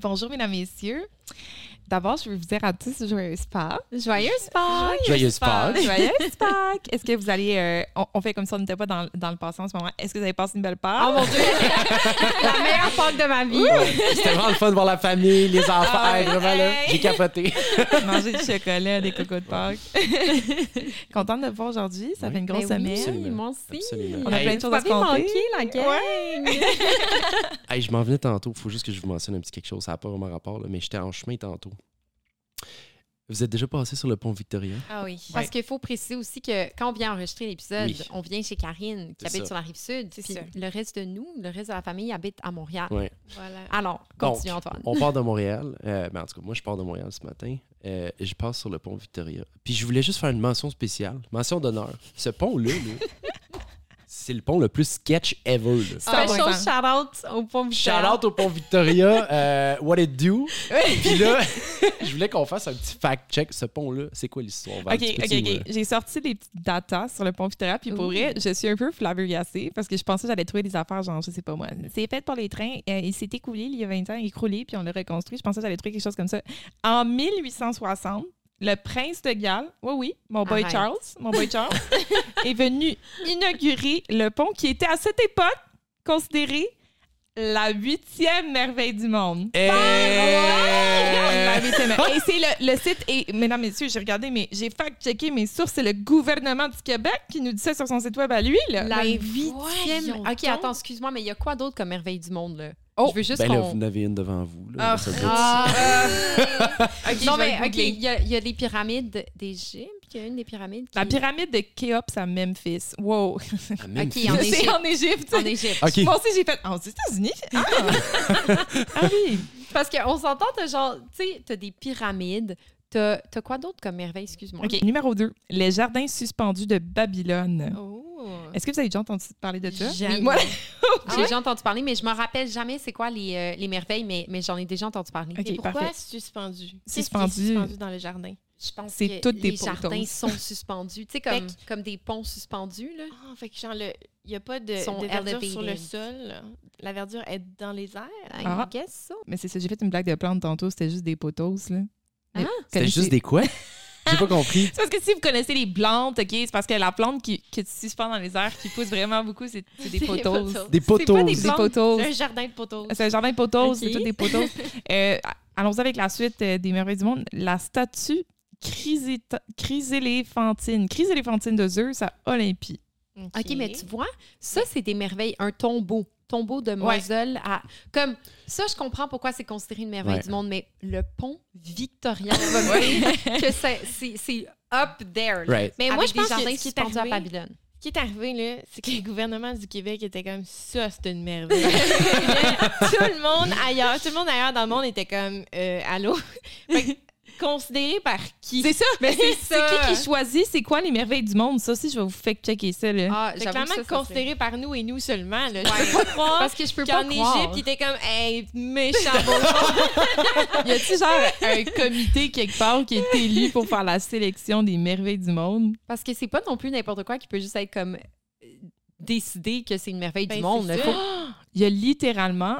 bonjour, mesdames, messieurs. D'abord, je veux vous dire à tous joyeuse Pâques. Joyeuse Pâques! Joyeuse Pâques! Joyeuse Pâques! Est-ce que vous allez. euh, on, on fait comme si on n'était pas dans, dans le passé en ce moment. Est-ce que vous avez passé une belle Pâques? Oh mon Dieu! la meilleure Pâques de ma vie! C'était vraiment le fun de voir la famille, les enfants. Ah, Hey, vraiment, là, hey. j'ai capoté. Manger du chocolat, des cocos de Pâques. Contente de vous voir aujourd'hui. Ça Oui. fait une grosse Ben oui, semaine. Absolument. moi aussi. Absolument. On a Hey. plein de choses à se manqué la gang! Hey, je m'en venais tantôt. Il faut juste que je vous mentionne un petit quelque chose. Ça n'a pas vraiment rapport, là, mais j'étais en chemin tantôt. Vous êtes déjà passé sur le pont Victoria? Ah oui. Parce qu'il faut préciser aussi que quand on vient enregistrer l'épisode, Oui. on vient chez Karine, qui habite ça. sur la rive sud. C'est puis ça. Le reste de nous, le reste de la famille habite à Montréal. Ouais. Voilà. Alors, Donc, continue, Antoine. On part de Montréal. Euh, ben, en tout cas, moi, je pars de Montréal ce matin. Euh, je passe sur le pont Victoria. Puis je voulais juste faire une mention spéciale, mention d'honneur. Ce pont-là, là, c'est le pont le plus sketch ever. là. Ah, Special ouais. shout-out au pont Victoria. Shout out au pont Victoria. euh, what it do? Puis là, je voulais qu'on fasse un petit fact-check. Ce pont-là, c'est quoi l'histoire? OK, OK, OK. J'ai sorti des petites datas sur le pont Victoria, puis pour Ouh. vrai, je suis un peu flabbergassée parce que je pensais que j'allais trouver des affaires, genre, je sais pas moi. C'est fait pour les trains. euh, il s'est écoulé il y a 20 ans, écroulé, puis on l'a reconstruit. Je pensais que j'allais trouver quelque chose comme ça. En 1860, le prince de Galles, oui, oui, mon boy Arrête. Charles, mon boy Charles, est venu inaugurer le pont qui était à cette époque considéré la huitième merveille du monde. Eh! La huitième. Et c'est le, le site, et mesdames, messieurs, j'ai regardé, mais j'ai fact-checké mes sources, c'est le gouvernement du Québec qui nous dit ça sur son site web à lui. Là. La huitième. OK, attends, excuse-moi, mais il y a quoi d'autre comme merveille du monde, là? Oh, Je veux juste Ben là, qu'on... vous en avez une devant vous. Là, Ah. Ça doit être- Ah, Ok, non, mais OK, il y, a, il y a les pyramides d'Égypte. Il y a une des pyramides qui... La pyramide de Khéops à Memphis. Wow. Ah, même Ok, en c'est Égypte. en Égypte. En Égypte. OK. Moi aussi, j'ai fait. Ah, aux États-Unis? Ah! ah oui. Parce qu'on s'entend, t'as genre, tu sais, t'as des pyramides. T'as t'as quoi d'autre comme merveille, excuse-moi? OK, numéro 2. Les jardins suspendus de Babylone. Oh. Est-ce que vous avez déjà entendu parler de ça? Jamais. Moi, J'ai déjà entendu parler, mais je me rappelle jamais c'est quoi les, euh, les merveilles, mais, mais j'en ai déjà entendu parler. Ok, Et pourquoi parfait. suspendu? Suspendu. suspendu dans le jardin? Je pense C'est que toutes des les jardins poteaux. sont suspendus. Tu sais, comme, Fait comme des ponts suspendus, là. Ah, fait que genre, le- il n'y a pas de, verdure sur le sol. là. La verdure est dans les airs. I Ah. guess so. mais c'est ça, j'ai fait une blague de plante tantôt, c'était juste des potos, là. Ah, C'était juste des quoi? J'ai pas compris. C'est parce que si vous connaissez les plantes, OK, c'est parce que la plante qui, qui se suspend dans les airs, qui pousse vraiment beaucoup, c'est des C'est des potos. potos. Des poteaux. pas des. C'est un jardin de poteaux. C'est un jardin de potos, Ok. c'est tout des potos. Euh, allons-y avec la suite euh, des merveilles du monde. La statue chryséléphantine. Chryséléphantine de Zeus à Olympie. OK, mais tu vois, ça, c'est des merveilles. Un tombeau. Tombeau de Moselle à. Comme ça, je comprends pourquoi c'est considéré une merveille Ouais. du monde, mais le pont Victoria, on va dire que c'est- c'est c'est up there. Right. Mais moi, je pense que ce qui est suspendus à arrivé- Babylone. Ce qui est arrivé, là, c'est que le gouvernement du Québec était comme ça, c'est une merveille. tout le monde ailleurs, tout le monde ailleurs dans le monde était comme euh, allô? Considéré par qui? C'est ça! Mais c'est qui qui choisit? C'est quoi les merveilles du monde? Ça aussi, je vais vous fact-checker ça. Là. Ah, C'est clairement ça, ça considéré par nous et nous seulement. Là. Je Ouais. peux pas croire Parce que je peux pas qu'en croire. Égypte, il était comme hey, méchant beau Y a-tu genre un comité quelque part qui est élu pour faire la sélection des merveilles du monde? Parce que c'est pas non plus n'importe quoi qui peut juste être comme euh, décider que c'est une merveille Ben, du monde. ça. Faut- Il y a littéralement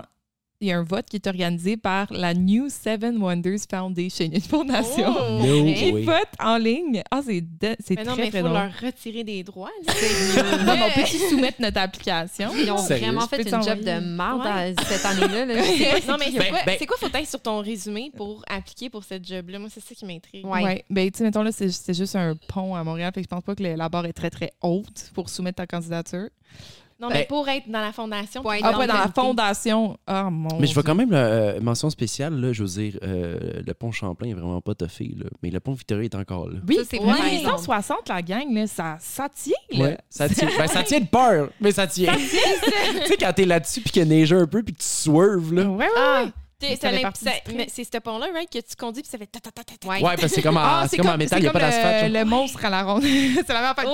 il y a un vote qui est organisé par la New Seven Wonders Foundation, une fondation. Oh, No vrai? Qui way. vote en ligne. Ah, c'est de- c'est Mais très, non, mais très faut drôle. leur retirer des droits. là. Non, mais on peut-tu soumettre notre application? Ils ont Sérieux? vraiment fait une job de marde Ouais. à- cette année-là. là. non, mais c'est Ben, quoi, ben- c'est quoi faut être sur ton résumé pour appliquer pour cette job-là? Moi, c'est ça qui m'intrigue. Ouais. Ouais. Ben, tu sais, mettons, là, c'est c'est juste un pont à Montréal. Fait que je pense pas que le- la barre est très, très haute pour soumettre ta candidature. Non, Ben- mais pour être dans la fondation. Pour être Ah, dans ouais, dans la fondation. Ah, mon. Mais je vais quand même, euh, mention spéciale, là, je veux dire, euh, le pont Champlain est vraiment pas toffé, là, mais le pont Victoria est encore là. Oui, c'est vrai. 1860, la gang, là, ça, ça tient. Là. Ouais, ça tient. Ben, ça tient de peur, mais ça tient. tu sais, quand t'es là-dessus puis qu'il neige un peu puis que tu swerves, là. Ouais, ouais. Ah, C'est ce pont-là, right, que tu conduis puis ça fait ta ta ta ta ta. Ouais. Ouais, parce que c'est comme, en- Ah, c'est comme en métal, il n'y a pas d'asphalte. le, genre. le monstre à la ronde. c'est la même affaire.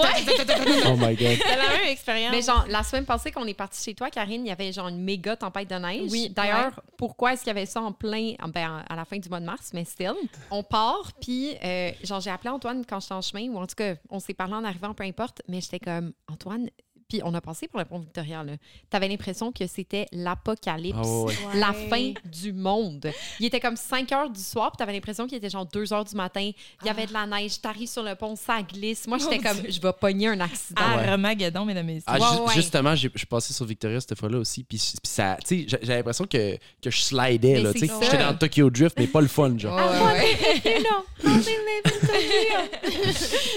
Oh my god. C'est la même expérience. Mais genre, la semaine passée, qu'on est parti chez toi, Karine, il y avait genre une méga tempête de neige. Oui, D'ailleurs, pourquoi est-ce qu'il y avait ça en plein, en- ben, à la fin du mois de mars, mais still. On part, puis euh, genre, j'ai appelé Antoine quand j'étais en chemin, ou en tout cas, on s'est parlé en arrivant, peu importe, mais j'étais comme, Antoine, puis on a passé pour le pont Victoria, là. T'avais l'impression que c'était l'apocalypse. Ah ouais, ouais. La Ouais. fin du monde. Il était comme 5 heures du soir, puis t'avais l'impression qu'il était genre 2 heures du matin. Il y avait de la neige, t'arrives sur le pont, ça glisse. Moi, j'étais comme, je vais pogner un accident. ouais. Armageddon, mesdames et messieurs. Ah, Ouais, ju- ouais. Justement, j'ai- je suis passé sur Victoria cette fois-là aussi. Puis, ça, tu sais, j'ai- j'avais l'impression que, que je slidais. Là, tu sais. J'étais dans le Tokyo Drift, mais pas le fun, genre. Ouais, ouais, ouais.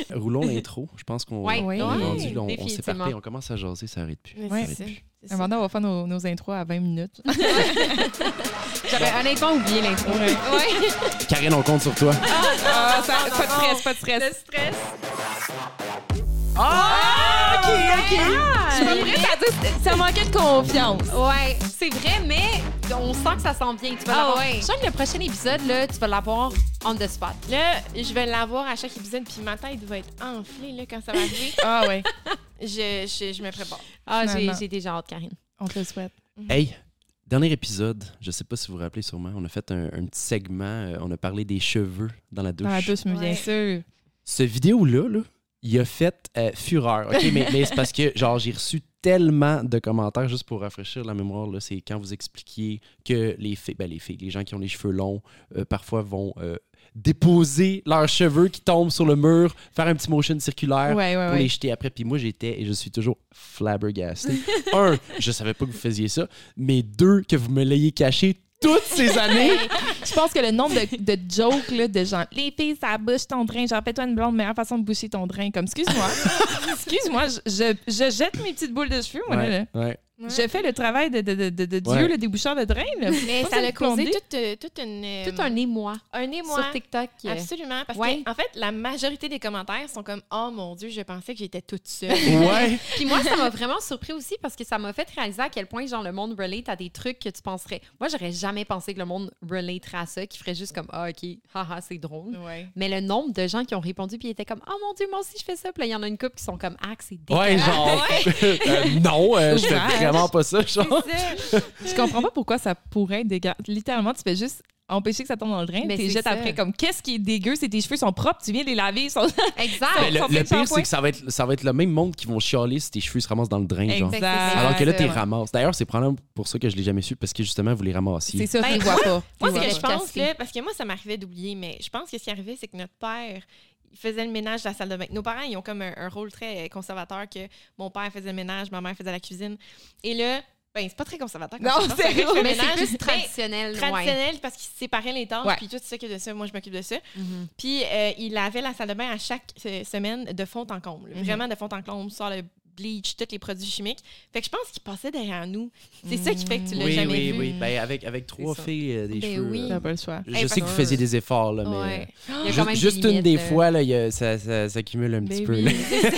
est Roulons l'intro. Je pense qu'on Ouais. on est Ouais. rendu là, on, on s'est on commence à jaser, ça arrête plus. Ouais. c'est ça. c'est Un ça. moment on va faire nos, nos intros à 20 minutes. J'avais honnêtement oublié l'intro. Ouais. Karine, on compte sur toi. Ah, ça- pas de stress, pas de stress. Le stress. Ah, ok, ok. Ah, Je suis pas prête à dire, ça manquait de confiance. Ouais, c'est vrai, mais on sent que ça s'en vient. Tu vas Ah ouais. Je sens que le prochain épisode, là, tu vas l'avoir on the spot. Là, je vais l'avoir à chaque épisode, puis ma tête va être enflée là, quand ça va arriver. Ah ouais, je, je, je me prépare. Ah, j'ai déjà hâte, Karine. on te le souhaite. Hey, dernier épisode, je sais pas si vous vous rappelez sûrement, on a fait un, un petit segment, euh, on a parlé des cheveux dans la douche. Dans la douche, mais bien sûr. Ce vidéo-là, là, il a fait euh, fureur. OK, mais, mais c'est parce que, genre, j'ai reçu tellement de commentaires, juste pour rafraîchir la mémoire, là, c'est quand vous expliquiez que les filles, ben les filles, les gens qui ont les cheveux longs, euh, parfois vont euh, déposer leurs cheveux qui tombent sur le mur, faire un petit motion circulaire Ouais, ouais, pour les jeter après. Puis moi, j'étais et je suis toujours flabbergasté. un, je savais pas que vous faisiez ça, mais deux, que vous me l'ayez caché toutes ces années. Je pense que le nombre de, de jokes là, de genre les filles, ça bouche ton drain, genre fais-toi une blonde, meilleure façon de boucher ton drain. Comme excuse-moi, excuse-moi, je, je, je jette mes petites boules de cheveux, moi là. Ouais, ouais. Je fais le travail de, de, de, de, de Dieu, Ouais. le déboucheur de drain. Là. Mais ça a causé toute, euh, toute une. euh, Tout un émoi un émoi. sur TikTok. euh, Absolument. Parce Ouais. que, en fait, la majorité des commentaires sont comme Oh mon Dieu, je pensais que j'étais toute seule. Ouais. Puis moi, ça m'a vraiment surpris aussi parce que ça m'a fait réaliser à quel point, genre, le monde relate à des trucs que tu penserais. Moi, j'aurais jamais pensé que le monde relaterait à ça, qui ferait juste comme, ah, OK, haha, c'est drôle. ouais. Mais le nombre de gens qui ont répondu puis ils étaient comme, oh mon Dieu, moi aussi, je fais ça. Puis là, il y en a une couple qui sont comme, ah, c'est Ouais, dégueulasse. genre. euh, non, euh, je fais. Vraiment pas ça, ça. Je comprends pas pourquoi ça pourrait être dégueulasse. Littéralement, tu fais juste empêcher que ça tombe dans le drain, Mais tu les jettes ça. après comme qu'est-ce qui est dégueu, c'est tes cheveux sont propres, tu viens les laver, ils sont Exact. Mais le, pire, c'est que ça va, être, ça va être le même monde qui vont chialer si tes cheveux se ramassent dans le drain, genre. exact. Alors que là, t'es Ouais. ramasses. D'ailleurs, c'est probablement pour ça que je l'ai jamais su, parce que justement, vous les ramassiez. C'est ça, Ben, tu les vois pas. Moi, Tu ce les que je pense, là, parce que moi, ça m'arrivait d'oublier, mais je pense que ce qui arrivait, c'est que notre père, il faisait le ménage de la salle de bain. Nos parents, ils ont comme un, un rôle très conservateur que mon père faisait le ménage, ma mère faisait la cuisine. Et là, ben, c'est pas très conservateur. comme Non, c'est Mais c'est plus traditionnel. ouais. traditionnel parce qu'ils séparaient les tâches, Ouais. puis toi, tu s'occupes de ça, moi, je m'occupe de ça. Mhm. Puis euh, il lavait la salle de bain à chaque euh, semaine de fond en comble. Mhm. Vraiment de fond en comble, sort le bleach, tous les produits chimiques. Fait que je pense qu'il passait derrière nous. C'est ça qui fait que tu l'as oui, jamais oui, vu. oui. Ben, avec, avec trois filles, euh, des Ben cheveux. oui. euh, pas le choix. je Hey, sais que vous faisiez des efforts, là, mais. Ouais. Y a Juste, des une des euh. fois, là, y a- ça, ça, ça accumule un petit Ben peu. oui. là.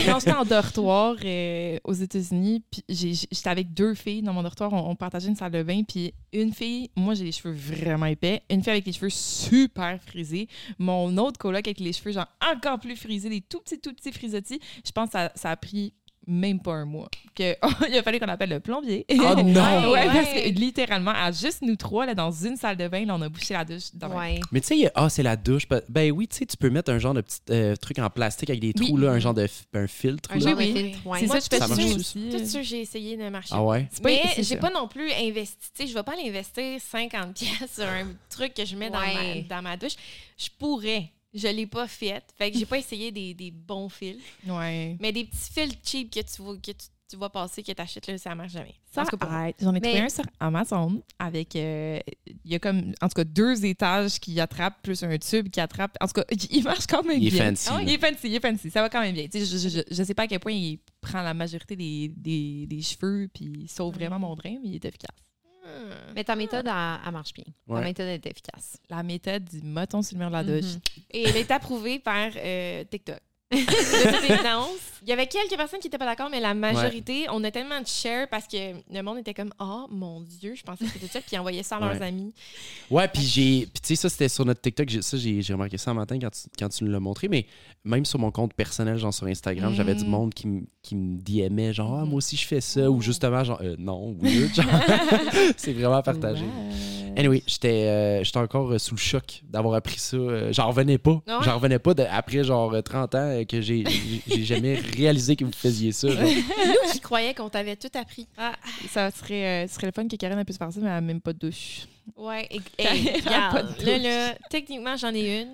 Quand j'étais en dortoir euh, aux États-Unis, j'étais avec deux filles dans mon dortoir, on, on partageait une salle de bain, puis une fille, moi j'ai les cheveux vraiment épais, une fille avec les cheveux super frisés, mon autre coloc avec les cheveux genre encore plus frisés, des tout petits, tout petits frisottis. Je pense que ça, ça a pris même pas un mois. Que, il a fallu qu'on appelle le plombier. Oh non! ouais, Ouais. parce que littéralement, à juste nous trois, là, dans une salle de bain, là, on a bouché la douche. Dans Ouais. Mais tu sais, ah, c'est la douche. Ben- oui, tu sais, tu peux mettre un genre de petit euh, truc en plastique avec des Oui. trous, là, un genre de f- un filtre. Un là. genre Oui, de oui. filtre, ouais. C'est Moi, ça, je fais ça ça marche aussi. Tout ça, j'ai essayé de marcher. Ah ouais? Pas- Mais j'ai pas non plus investi. Tu sais, je vais pas aller investir 50 pièces sur un truc que je mets dans, ma, dans ma douche. Je pourrais. Je l'ai pas fait. Fait que j'ai pas essayé des, des bons fils. Ouais. Mais des petits fils cheap que tu vois, que tu, tu vois passer, que t'achètes, là, ça marche jamais. Ça. J'en ai trouvé un sur Amazon avec. euh, Il y a comme, en tout cas, deux étages qui attrapent, plus un tube qui attrape. En tout cas, il marche quand même Il est bien. fancy. Ah il est fancy, il est fancy. Ça va quand même bien. Je, je, je, je sais pas à quel point il prend la majorité des, des, des cheveux puis sauve vraiment mon drain, mais il est efficace. Hmm. Mais ta méthode, elle, elle marche bien. Ouais. Ta méthode est efficace. La méthode du moton sur le mur de la douche. Mhm. Et elle est approuvée par euh, TikTok. De toute évidence. Il y avait quelques personnes qui n'étaient pas d'accord, mais la majorité, on a tellement de share parce que le monde était comme Oh mon Dieu, je pensais que c'était ça, puis ils envoyaient ça à leurs Ouais. amis. Ouais, puis j'ai. Puis tu sais, ça, c'était sur notre TikTok. J'ai- Ça, j'ai remarqué ça un matin quand tu, quand tu nous l'as montré. Mais même sur mon compte personnel, genre sur Instagram, j'avais du Mm. monde qui, m- qui me DMait, genre, ah, moi aussi, je fais ça. Ou justement, genre, euh, non, weird. Genre, c'est vraiment partagé. Ouais. Anyway, j'étais euh, j'étais encore euh, sous le choc d'avoir appris ça. Euh, J'en revenais pas. Ah ouais? J'en revenais pas de- après genre euh, 30 ans que j'ai jamais réalisé que vous faisiez ça. genre. Nous qui croyais qu'on t'avait tout appris. Ça serait, euh, ce serait le fun que Karen puisse faire ça, mais elle n'a même pas de douche. Ouais, et, Elle et, a pas regarde, de là, douche. là, techniquement, j'en ai une.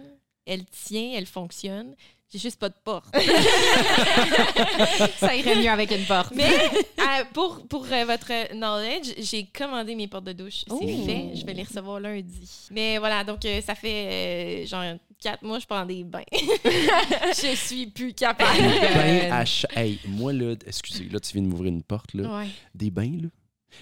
Elle tient, elle fonctionne. J'ai juste pas de porte. Ça irait mieux avec une porte. Mais euh, pour, pour euh, votre knowledge, j'ai commandé mes portes de douche. C'est Oh. fait. Je vais les recevoir lundi. Mais voilà, donc euh, ça fait euh, genre quatre mois que je prends des bains. je suis plus capable. Ben, à cha- hey, moi, là, excusez, là, tu viens de m'ouvrir une porte, là. Ouais. Des bains, là?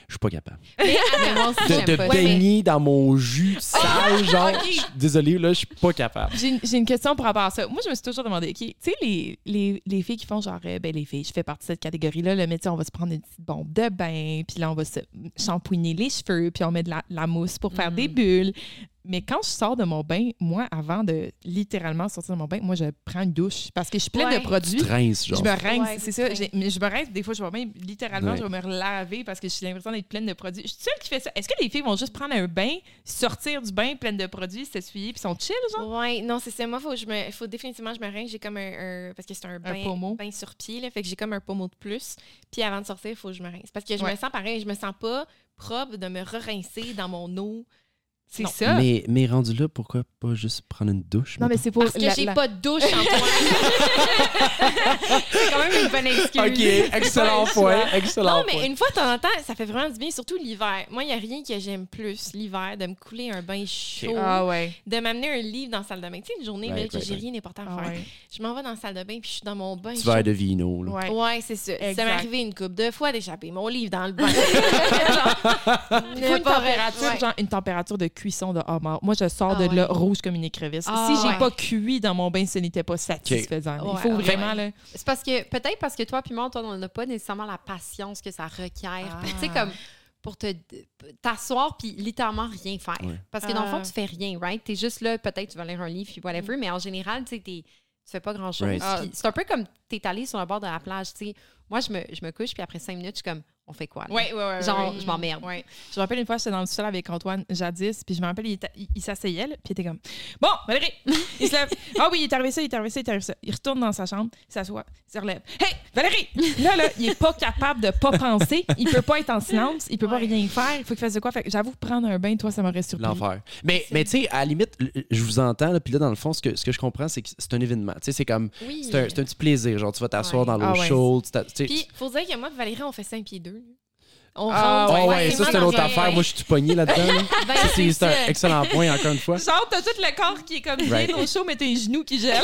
Je suis pas capable. Aussi, De, de baigner dans mon jus sale, genre. je suis Désolé, là, je suis pas capable. J'ai une, j'ai une question par rapport à ça. Moi, je me suis toujours demandé, OK, tu sais, les, les, les filles qui font genre, euh, ben, les filles, je fais partie de cette catégorie-là, le métier, on va se prendre une petite bombe de bain, puis là, on va se shampouiner les cheveux, puis on met de la, la mousse pour faire Mm. des bulles. Mais quand je sors de mon bain, moi, avant de littéralement sortir de mon bain, moi, je prends une douche parce que je suis pleine Ouais. de produits. Tu rinces, genre. Je me rince, Ouais, c'est ça. Mais je me rince, des fois, je vais même, littéralement, Ouais. je vais me relaver parce que j'ai l'impression d'être pleine de produits. Je suis seule qui fait ça. Est-ce que les filles vont juste prendre un bain, sortir du bain pleine de produits, s'essuyer, puis sont chill, genre? Ouais, non, c'est ça. Moi, faut, je me, faut définitivement que je me rince. J'ai comme un, un- Parce que c'est un bain, sur pied, là. Fait que j'ai comme un pommeau de plus. Puis avant de sortir, il faut que je me rince. Parce que je Ouais. me sens pareil. Je me sens pas propre de me re-rincer dans mon eau. C'est ça. Mais, mais rendu là, pourquoi pas juste prendre une douche? Non, mais c'est pour. Parce que la- j'ai la- pas de douche, Antoine. C'est quand même une bonne excuse. OK, excellent point, excellent non, mais point. une fois de temps en temps, ça fait vraiment du bien, surtout l'hiver. Moi, il n'y a rien que j'aime plus l'hiver, de me couler un bain chaud, Ah ouais. de m'amener un livre dans la salle de bain. Tu sais, une journée là, Right, que right, j'ai right. rien d'important à Ah faire. ouais. Je m'en vais dans la salle de bain, puis je suis dans mon bain chaud. verre de vino, là. Ouais. Ouais, c'est ça. Exact. Ça m'est arrivé une couple de fois d'échapper mon livre dans le bain. Une température, Ouais. genre une température de cuisson de homard. Moi, je sors Ah de là rouge comme une écrevisse. Ah si j'ai ouais. pas cuit dans mon bain, ce n'était pas satisfaisant. Il faut ouais. vraiment là. C'est parce que peut-être parce que toi puis moi, Antoine, on n'a pas nécessairement la patience que ça requiert. Tu sais, Ah. comme pour te t'asseoir puis littéralement rien faire. Ouais. Parce que dans le fond, tu fais rien, right? T'es juste là, peut-être tu vas lire un livre puis whatever, mais en général, tu sais, tu fais pas grand-chose. Right. C'est un peu comme t'es allé sur le bord de la plage, tu sais. Moi, je me, je me couche puis après cinq minutes, je suis comme, on fait quoi? là? Ouais, ouais, ouais. Genre, ouais. je m'emmerde. Ouais. Je me rappelle une fois, j'étais dans le sol avec Antoine jadis, puis je me rappelle, il, était- il, il s'asseyait, puis il était comme Bon, Valérie, il se lève. Ah oui, il est arrivé ça, il est arrivé ça, il est arrivé ça. Il retourne dans sa chambre, il s'assoit, il se relève. Hey, Valérie! Là, là, il est pas capable de pas penser, il peut pas être en silence, il peut pas rien faire, il faut qu'il fasse de quoi. Fait j'avoue, prendre un bain, toi, ça m'aurait surpris. L'enfer. Mais, mais tu sais, à la limite, je vous entends, puis là, dans le fond, ce que, ce que je comprends, c'est que c'est un événement. Tu sais, c'est comme, Oui. c'est un, petit plaisir. Genre, tu vas t'asseoir Ouais. dans l'eau Ah ouais. chaude. Puis, faut dire que moi Valérie, on fait 5 pieds 2. On Ah, rentre Ah ouais, ça, c'est une dans autre un affaire. Moi, je suis tout pogné là-dedans. là. Ben, c'est un excellent point, encore une fois. Genre, t'as tout le corps qui est comme bien Right. au chaud, mais t'as les genoux qui gèlent.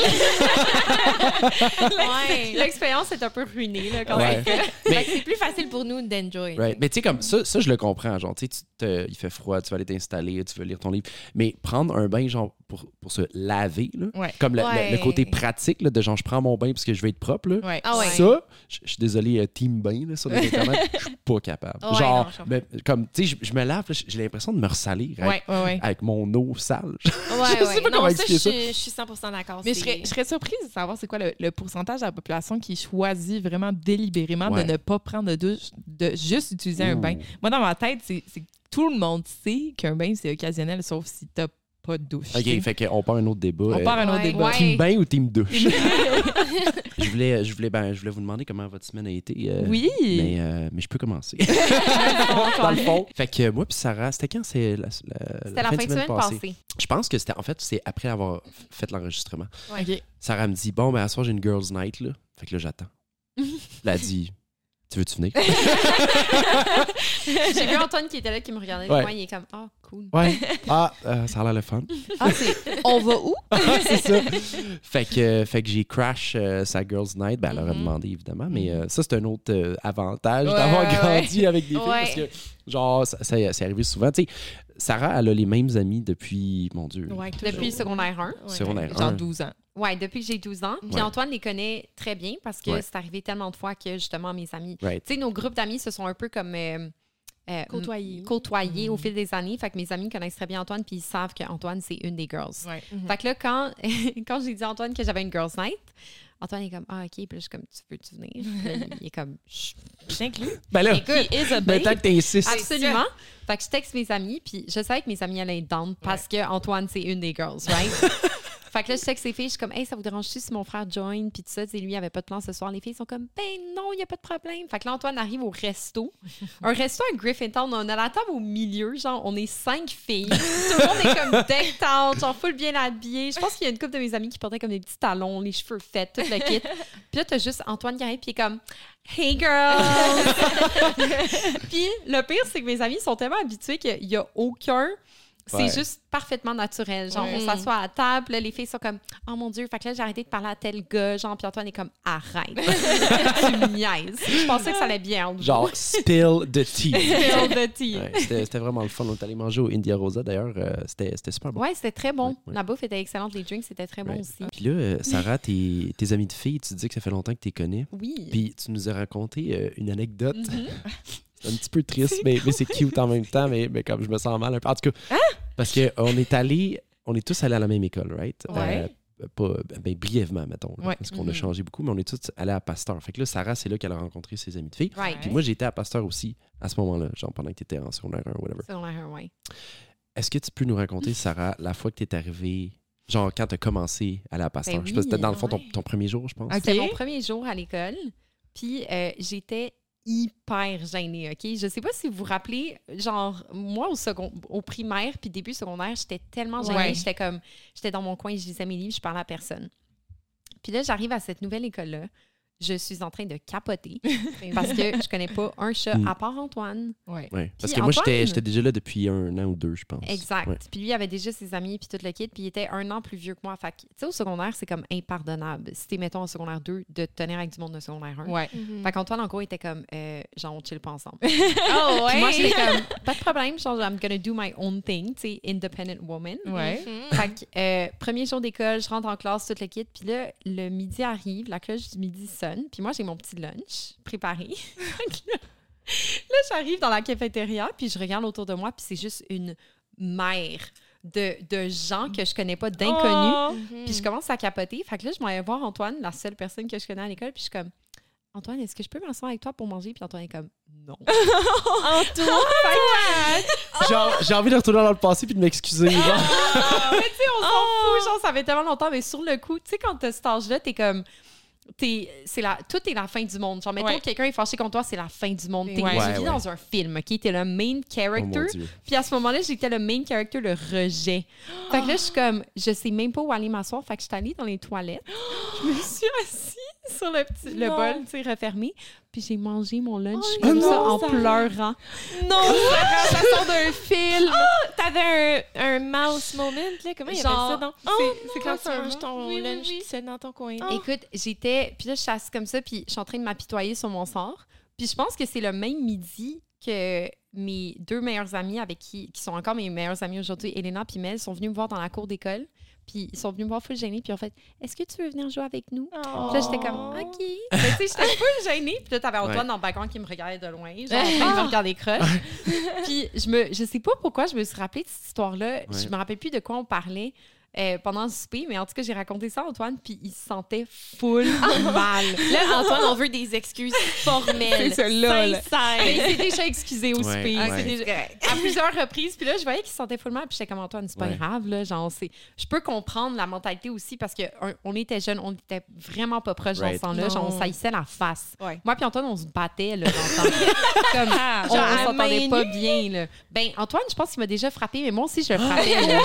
Ouais. L'expérience est un peu ruinée, là, quand Ouais. même. Mais- c'est plus facile pour nous d'enjoy. Right. Mais tu sais, comme ça, ça, je le comprends. Genre, tu sais, il fait froid, tu vas aller t'installer, tu veux lire ton livre. Mais prendre un bain, genre, pour, pour se laver, là, Ouais. comme le, le- Ouais. le côté pratique, là, de genre, je prends mon bain parce que je veux être propre, là. Ouais. Ah ouais. Ça, je suis désolé, euh, team bain, là, sur les Internet, je suis pas capable. Ouais, genre, non, mais, comme, tu sais, je, je me lave, j'ai l'impression de me ressalir avec, Ouais, avec mon eau sale. Ouais, Je sais ouais. pas non, comment ça, expliquer je, ça. suis- je suis 100% d'accord. Mais je serais, je serais surprise de savoir c'est quoi le, le pourcentage de la population qui choisit vraiment délibérément Ouais. de ne pas prendre de douche, de juste utiliser un bain. Moi, dans ma tête, c'est tout le monde sait qu'un bain, c'est occasionnel, sauf si t'as pas de douche. OK, fait qu'on part un autre débat. On Euh, part un autre Ouais. débat. Ouais. Team bain ou team douche? je, voulais, je, voulais, ben, je voulais vous demander comment votre semaine a été. euh, Oui! Mais, euh, mais je peux commencer. Dans le fond. Fait que moi puis Sarah, c'était quand? C'est la, la- C'était la fin de semaine passée? Je pense que c'était en fait, c'est après avoir fait l'enregistrement. OK. Sarah me dit Bon, ben, à soir, j'ai une girls' night. Là. Fait que là, j'attends. Elle a dit Tu veux-tu venir? J'ai vu Antoine qui était là, qui me regardait Ouais. loin, il est comme, ah, cool. Ouais. Ah, euh, ça a l'air le fun. Ah, c'est... On va où? c'est ça. Fait que, fait que j'ai crash euh, sa girls' night. Ben, elle aurait Mhm. demandé, évidemment. Mais euh, ça, c'est un autre euh, avantage Ouais, d'avoir ouais, grandi avec des filles. Ouais. Parce que, genre, ça, ça- c'est arrivé souvent. Tu sais, Sarah, elle a les mêmes amis depuis, mon Dieu. Ouais, Depuis secondaire 1. Ouais. secondaire Genre 1. 12 ans. Ouais, depuis que j'ai 12 ans. Puis Ouais. Antoine les connaît très bien parce que Ouais. c'est arrivé tellement de fois que justement mes amis. Right. Tu sais, nos groupes d'amis, ce sont un peu comme. euh, euh, Côtoyer. m- côtoyé Mm. au fil des années. Fait que mes amis connaissent très bien Antoine, puis ils savent qu'Antoine, c'est une des girls. Ouais. Fait que là, quand, quand j'ai dit à Antoine que j'avais une girls' night, Antoine est comme, ah, OK. Puis là, je suis comme, tu veux-tu venir? Là, il est comme, Chut. J'inclus. Ben là, He is a ben, babe. tant que t'insistes. Absolument. Fait que je texte mes amis, puis je savais que mes amis allaient être down parce que Antoine, c'est une des girls, right? fait que là, je texte les filles, je suis comme, hey, ça vous dérange-tu si mon frère join? Puis tout ça, tu sais, lui, il avait pas de plan ce soir. Les filles sont comme, ben non, il n'y a pas de problème. Fait que là, Antoine arrive au resto. Un resto à Griffintown, on a la table au milieu, genre, on est cinq filles. Tout le monde est comme out, genre, full bien habillé. Je pense qu'il y a une couple de mes amis qui portaient comme des petits talons, les cheveux faits, tout le kit. Puis là, t'as juste Antoine qui arrive, puis il est comme, Hey girls! Puis le pire, c'est que mes amis sont tellement habitués qu'il n'y a aucun. C'est juste parfaitement naturel. Genre, Ouais. on s'assoit à table, là, les filles sont comme Oh mon Dieu, fait que là, j'ai arrêté de parler à tel gars. Genre, puis Antoine est comme Arrête. tu me niaises. Je pensais que ça allait bien. Genre, spill the tea. Spill the tea. Ouais, c'était vraiment le fun. On est allé manger au India Rosa d'ailleurs. euh, c'était c'était super bon. Ouais, c'était très bon. Ouais, ouais. La bouffe était excellente. Les drinks, c'était très bon Ouais. aussi. Puis là, euh, Sarah, tes, tes amis de filles, tu dis que ça fait longtemps que tu les connais. Oui. Puis tu nous as raconté euh, une anecdote. Mhm. C'est un petit peu triste, mais, mais c'est cute en même temps. Mais, mais comme je me sens mal un peu. En tout cas, Hein? parce qu'on est allé, on est tous allés à la même école, right? Ouais. Euh, pas, ben, brièvement, mettons. là, Ouais. Parce qu'on a Mhm. changé beaucoup, mais on est tous allés à Pasteur. Fait que là, Sarah, c'est là qu'elle a rencontré ses amis de filles. Right. Puis moi, j'étais à Pasteur aussi à ce moment-là, genre pendant que tu étais en secondaire 1 whatever. Selon la ouais. Est-ce que tu peux nous raconter, Sarah, la fois que tu es arrivée, genre quand tu as commencé à aller à Pasteur? Ben je sais pas, c'était dans le fond ton, ouais. ton premier jour, je pense. C'était mon premier jour à l'école. Puis euh, j'étais hyper gênée, OK? Je sais pas si vous vous rappelez, genre, moi, au, second, au primaire puis début secondaire, j'étais tellement gênée. Ouais. J'étais comme, j'étais dans mon coin, je lisais mes livres, je parlais à personne. Puis là, j'arrive à cette nouvelle école-là. Je suis en train de capoter parce que je connais pas un chat Mm. à part Antoine. Ouais. Ouais. Parce que moi, j'étais déjà là depuis un an ou deux, je pense. Exact. Ouais. Puis lui, il avait déjà ses amis puis tout le kit, puis il était un an plus vieux que moi. Fait que, tu sais, au secondaire, c'est comme impardonnable. Si t'es, mettons, au secondaire 2, de te tenir avec du monde de secondaire 1. Ouais. Mhm. Fait qu'Antoine, en gros, était comme, euh, genre, on chill pas ensemble. Oh, Puis moi, j'étais comme, pas de problème, genre, I'm gonna do my own thing, tu sais, independent woman. Ouais. Mhm. Fait que, euh, premier jour d'école, je rentre en classe, tout le kit. Puis là, le midi arrive, la cloche du midi sonne. Puis moi, j'ai mon petit lunch préparé. Là, j'arrive dans la cafétéria, puis je regarde autour de moi, puis c'est juste une mer de, de gens que je connais pas, d'inconnus. Oh. Mhm. Puis je commence à capoter. Fait que là, je m'en vais voir Antoine, la seule personne que je connais à l'école. Puis je suis comme, Antoine, est-ce que je peux m'asseoir avec toi pour manger? Puis Antoine est comme, non. Genre, j'ai envie de retourner dans le passé puis de m'excuser. mais tu sais, on s'en fout. Genre, ça fait tellement longtemps. Mais sur le coup, tu sais, quand t'as cet âge-là, t'es comme. C'est la, tout est la fin du monde. Genre, mettons Ouais. que quelqu'un est fâché contre toi, c'est la fin du monde. T'es, Ouais. tu Ouais, vis ouais. dans un film, OK? T'es le main Oh character. Dieu. Puis à ce moment-là, j'étais le main character, le rejet. Fait que là, je suis comme, je sais même pas où aller m'asseoir. Fait que je suis allée dans les toilettes. Je me suis assise sur le, petit, le bol, tu sais, refermé. Puis j'ai mangé mon lunch Oh comme non, ça, en Sarah. pleurant. Non! Ça sort d'un film. T'avais un, un mouse moment, là. Comment il appelle Genre, ça? Non? c'est- c'est quand tu manges ton oui, oui, lunch oui. seul dans ton coin. Écoute, j'étais. Puis là, je suis assise comme ça, puis je suis en train de m'apitoyer sur mon sort. Puis je pense que c'est le même midi que mes deux meilleures amies, avec qui, qui sont encore mes meilleures amies aujourd'hui, Elena et Mel, sont venues me voir dans la cour d'école. Puis ils sont venus me voir full gênés, puis en fait, est-ce que tu veux venir jouer avec nous? Puis là, j'étais comme, OK. Mais tu sais, j'étais full gênée. Puis là, t'avais Antoine Ouais. dans le background qui me regardait de loin. Genre, de me regarder croche. puis je me, je sais pas pourquoi je me suis rappelée de cette histoire-là. Je Ouais. me rappelle plus de quoi on parlait. Euh, pendant le souper, mais en tout cas, j'ai raconté ça à Antoine, puis il se sentait full mal. Là, Antoine, on veut des excuses formelles. C'est. Mais il s'est déjà excusé au Ouais, souper. ouais. Déjà- à plusieurs reprises. Puis là, je voyais qu'il se sentait full mal. Puis j'étais comme Antoine, c'est pas Ouais. grave. Là, genre, c'est... Je peux comprendre la mentalité aussi parce qu'on était jeunes, on était vraiment pas proches Right. dans ce temps-là. Genre, on saillissait la face. Ouais. Moi puis Antoine, on se battait là, dans le temps. Comme, on, Genre on à s'entendait pas bien. Là. Ben, Antoine, je pense qu'il m'a déjà frappé, mais moi aussi, je le frappais.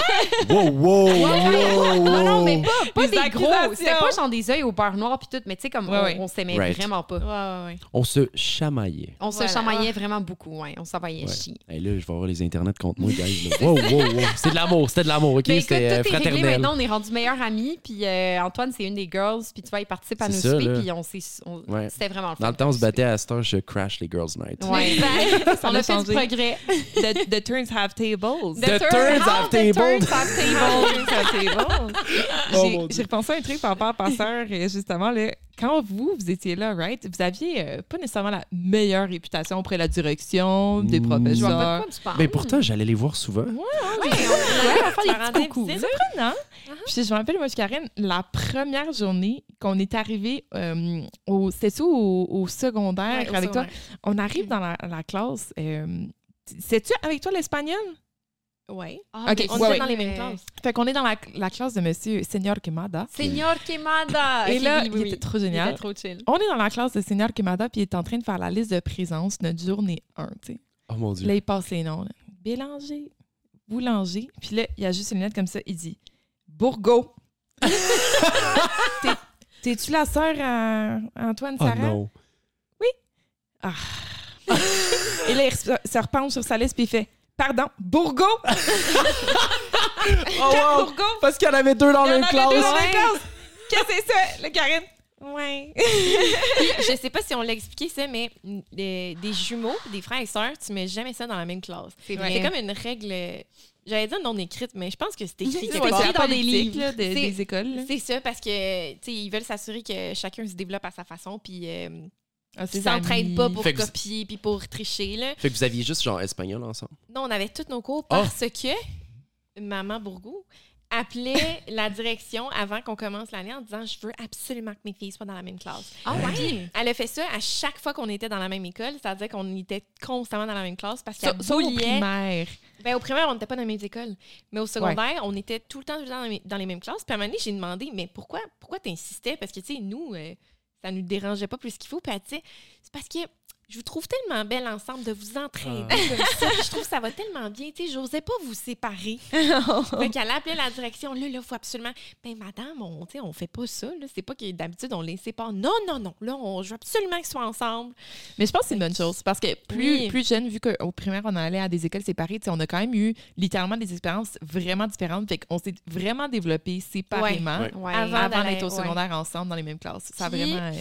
wow, wow, Non, non, mais pas, pas Des gros. C'était pas genre des œils au beurre noir puis tout, mais tu sais, comme Ouais, on, ouais. on s'aimait Right. vraiment pas. Ouais, ouais, ouais. On se chamaillait. On se chamaillait vraiment beaucoup, ouais. On s'envoyait Ouais. chier. Hey, là, je vais avoir les internets contre moi, guys. là. Wow, wow, wow. C'est de l'amour, c'était de l'amour, OK? Écoute, C'était euh, tout est réglé fraternel. maintenant. On est rendus meilleurs amis. Puis euh, Antoine, c'est une des girls. Puis tu vois, il participe à nos C'est ça, soupers. là. Puis on s'est. on- Ouais. C'était vraiment le fun. Dans le temps, on se battait à cette heure, je crash les Girls Night. Ouais. Ça on a fait du changé. progrès. The, the turns have tables. The turns have the tables. turns have tables. c'est bon. Oh, J'ai-. J'ai repensé à un truc par rapport à Passeur, euh, justement. Là, quand vous, vous étiez là, right, vous aviez euh, pas nécessairement la meilleure réputation auprès de la direction, des Mmh. Je de professeurs. Mais pourtant, j'allais les voir souvent. Ouais, Ouais, faire des petits coucous. visite. C'est prenant. Puis je me rappelle, moi, Karine, la première journée qu'on est arrivé euh, au, c'était ça, au, au secondaire Ouais, au avec toi. On arrive dans la, la classe. euh, C'est-tu avec toi l'espagnol? Ouais. Ah, On ouais, était ouais. dans les mêmes classes. Fait qu'on est dans la, la classe de monsieur Senior Quemada. Senior Quemada. Et là, oui, oui, il oui. était trop Il génial. était trop chill. On est dans la classe de Senior Quemada, puis il est en train de faire la liste de présence, notre journée 1, tu sais. Oh mon Dieu. Là, il passe les noms. là. Bélanger, Boulanger. Puis là, il y a juste une lettre comme ça. Il dit Bourgo. T'es- T'es-tu la sœur à Antoine Oh Sarah? non. Et là, il se se repenche sur sa liste puis il fait Pardon, Bourgo? Oh wow. Bourgo? Parce qu'il y en avait deux dans la même deux classe. dans la même classe. Qu'est-ce que c'est ça, le Karine? Ouais. je sais pas si on l'a expliqué ça, mais des, des jumeaux, des frères et sœurs, tu mets jamais ça dans la même classe. C'est vrai. C'est comme une règle, j'allais dire non écrite, mais je pense que c'est écrit. C'est dans des livres. là, de- C'est- des écoles. là. C'est ça, parce que tu sais, ils veulent s'assurer que chacun se développe à sa façon, puis euh, Ah, ses s'entraident pas pour Fait que vous- copier, puis pour tricher. Là. Fait que vous aviez juste genre espagnol ensemble. Non, on avait tous nos cours Ah. parce que Maman Bourgou appelait la direction avant qu'on commence l'année en disant Je veux absolument que mes filles soient dans la même classe. Ah ouais? Elle a fait ça à chaque fois qu'on était dans la même école, c'est-à-dire qu'on était constamment dans la même classe parce qu'elle ça, au primaire. Ben, au primaire, on n'était pas dans les mêmes écoles. Mais au secondaire, on était tout le temps, tout le temps dans, les, dans les mêmes classes. Puis à un moment donné, j'ai demandé, mais pourquoi, pourquoi tu insistais? Parce que, tu sais, nous, euh, ça nous dérangeait pas plus qu'il faut. Puis c'est parce que je vous trouve tellement belle ensemble de vous entraîner ah. Je trouve que ça va tellement bien. Tu sais, j'osais pas vous séparer. Donc, elle appelait la direction. Là, là, faut absolument. Ben, madame, on, tu sais, on fait pas ça. C'est pas que d'habitude, on les sépare. Non, non, non. Là, on, je veux absolument qu'ils soient ensemble. Mais je pense que c'est une bonne chose parce que plus, plus jeune, vu qu'au primaire, on allait à des écoles séparées, tu sais, on a quand même eu littéralement des expériences vraiment différentes. Fait qu'on s'est vraiment développés séparément avant, d'être au secondaire ensemble dans les mêmes classes. Ça euh, vraiment.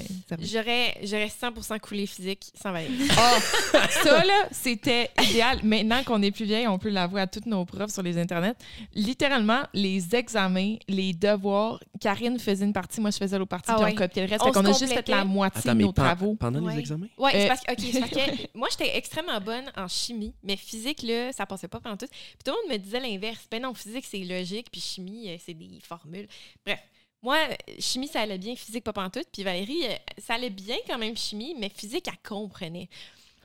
J'aurais 100 coulé physique, 100 Oh, ça, là, c'était idéal. Maintenant qu'on est plus vieille, on peut l'avouer à toutes nos profs sur les internets. Littéralement, les examens, les devoirs, Karine faisait une partie, moi, je faisais l'autre partie, ah puis on le reste. On, on a juste fait la moitié de nos travaux. Pendant les examens? Oui, euh, c'est parce que, OK, que moi, j'étais extrêmement bonne en chimie, mais physique, là, ça passait pas pendant tout. Puis tout le monde me disait l'inverse. Ben non, physique, c'est logique, puis chimie, euh, c'est des formules. Bref. Moi, chimie, ça allait bien, physique, pas pantoute. Puis Valérie, euh, ça allait bien quand même, chimie, mais physique, elle comprenait.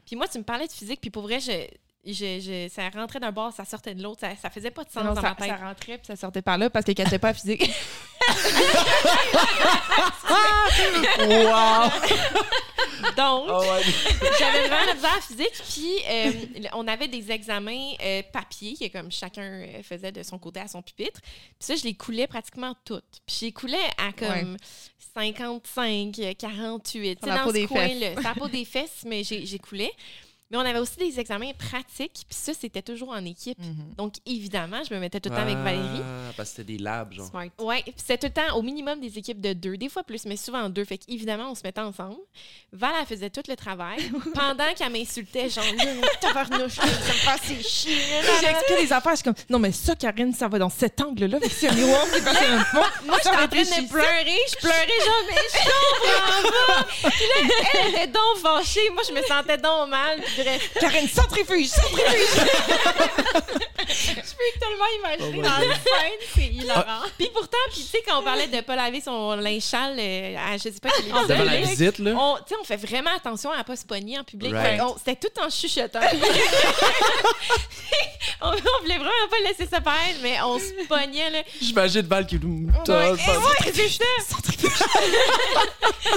Puis moi, tu me parlais de physique, puis pour vrai, je, je, je- ça rentrait d'un bord, ça sortait de l'autre, ça, ça faisait pas de sens Non, dans ça, ma tête. ça rentrait puis ça sortait par là parce qu'elle ne pas à physique. Wow! Donc, Oh ouais. J'avais vraiment la misère physique. Puis, euh, on avait des examens euh, papier, que comme chacun euh, faisait de son côté à son pupitre. Puis ça, je les coulais pratiquement toutes. Puis, je les coulais à comme 55, euh, 48. Sur tu sais, la dans ce des coin-là. C'est la peau des fesses, mais j'ai coulé. Mais on avait aussi des examens pratiques. Puis ça, c'était toujours en équipe. Donc, évidemment, je me mettais tout le temps avec Valérie. Ah, parce que c'était des labs, genre. Smart. Ouais, puis c'était tout le temps au minimum des équipes de deux, des fois plus, mais souvent deux. Fait qu'évidemment, on se mettait ensemble. Val, elle faisait tout le travail pendant qu'elle m'insultait, genre, tabarnouche, ça me fait assez chier. J'explique les affaires, je suis comme non, mais ça, Karine, ça va dans cet angle-là. Que c'est un miroir qui passe dans le fond. Moi, j'étais en train de pleurer, je pleurais, genre, mais je comprends pas. Puis là, elle était donc fâchée. Moi, je me sentais donc mal. Puis bref, Karine, centrifuge, centrifuge. je peux tellement imaginer Oh dans God. le scène, c'est hilarant. Puis pourtant, puis tu sais, quand on parlait de pas laver son linge sale, euh, à, je sais pas quel épisode, Devant la là, visite, là. on, on fait vraiment attention à pas se pogner en public. Right. C'était tout en chuchotant. on, on voulait vraiment pas le laisser se faire, mais on se pognait. Là. J'imagine Val qui nous Ouais, ouais, c'est ça.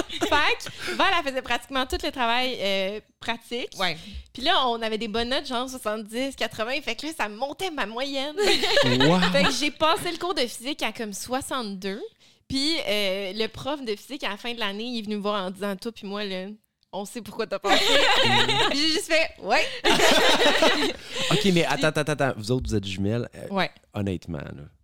fait que Val, elle faisait pratiquement tout le travail euh, pratique. Ouais. Puis là, on avait des bonnes notes, genre 70, 80. Fait que là, ça montait ma moyenne. Wow! fait que j'ai passé le cours de physique à comme 62. Puis euh, le prof de physique, à la fin de l'année, il est venu me voir en disant Toi, puis moi, là, on sait pourquoi t'as. Puis j'ai juste fait Ouais. OK, mais attends, attends, attends. Vous autres, vous êtes jumelles. Euh, Ouais. honnêtement,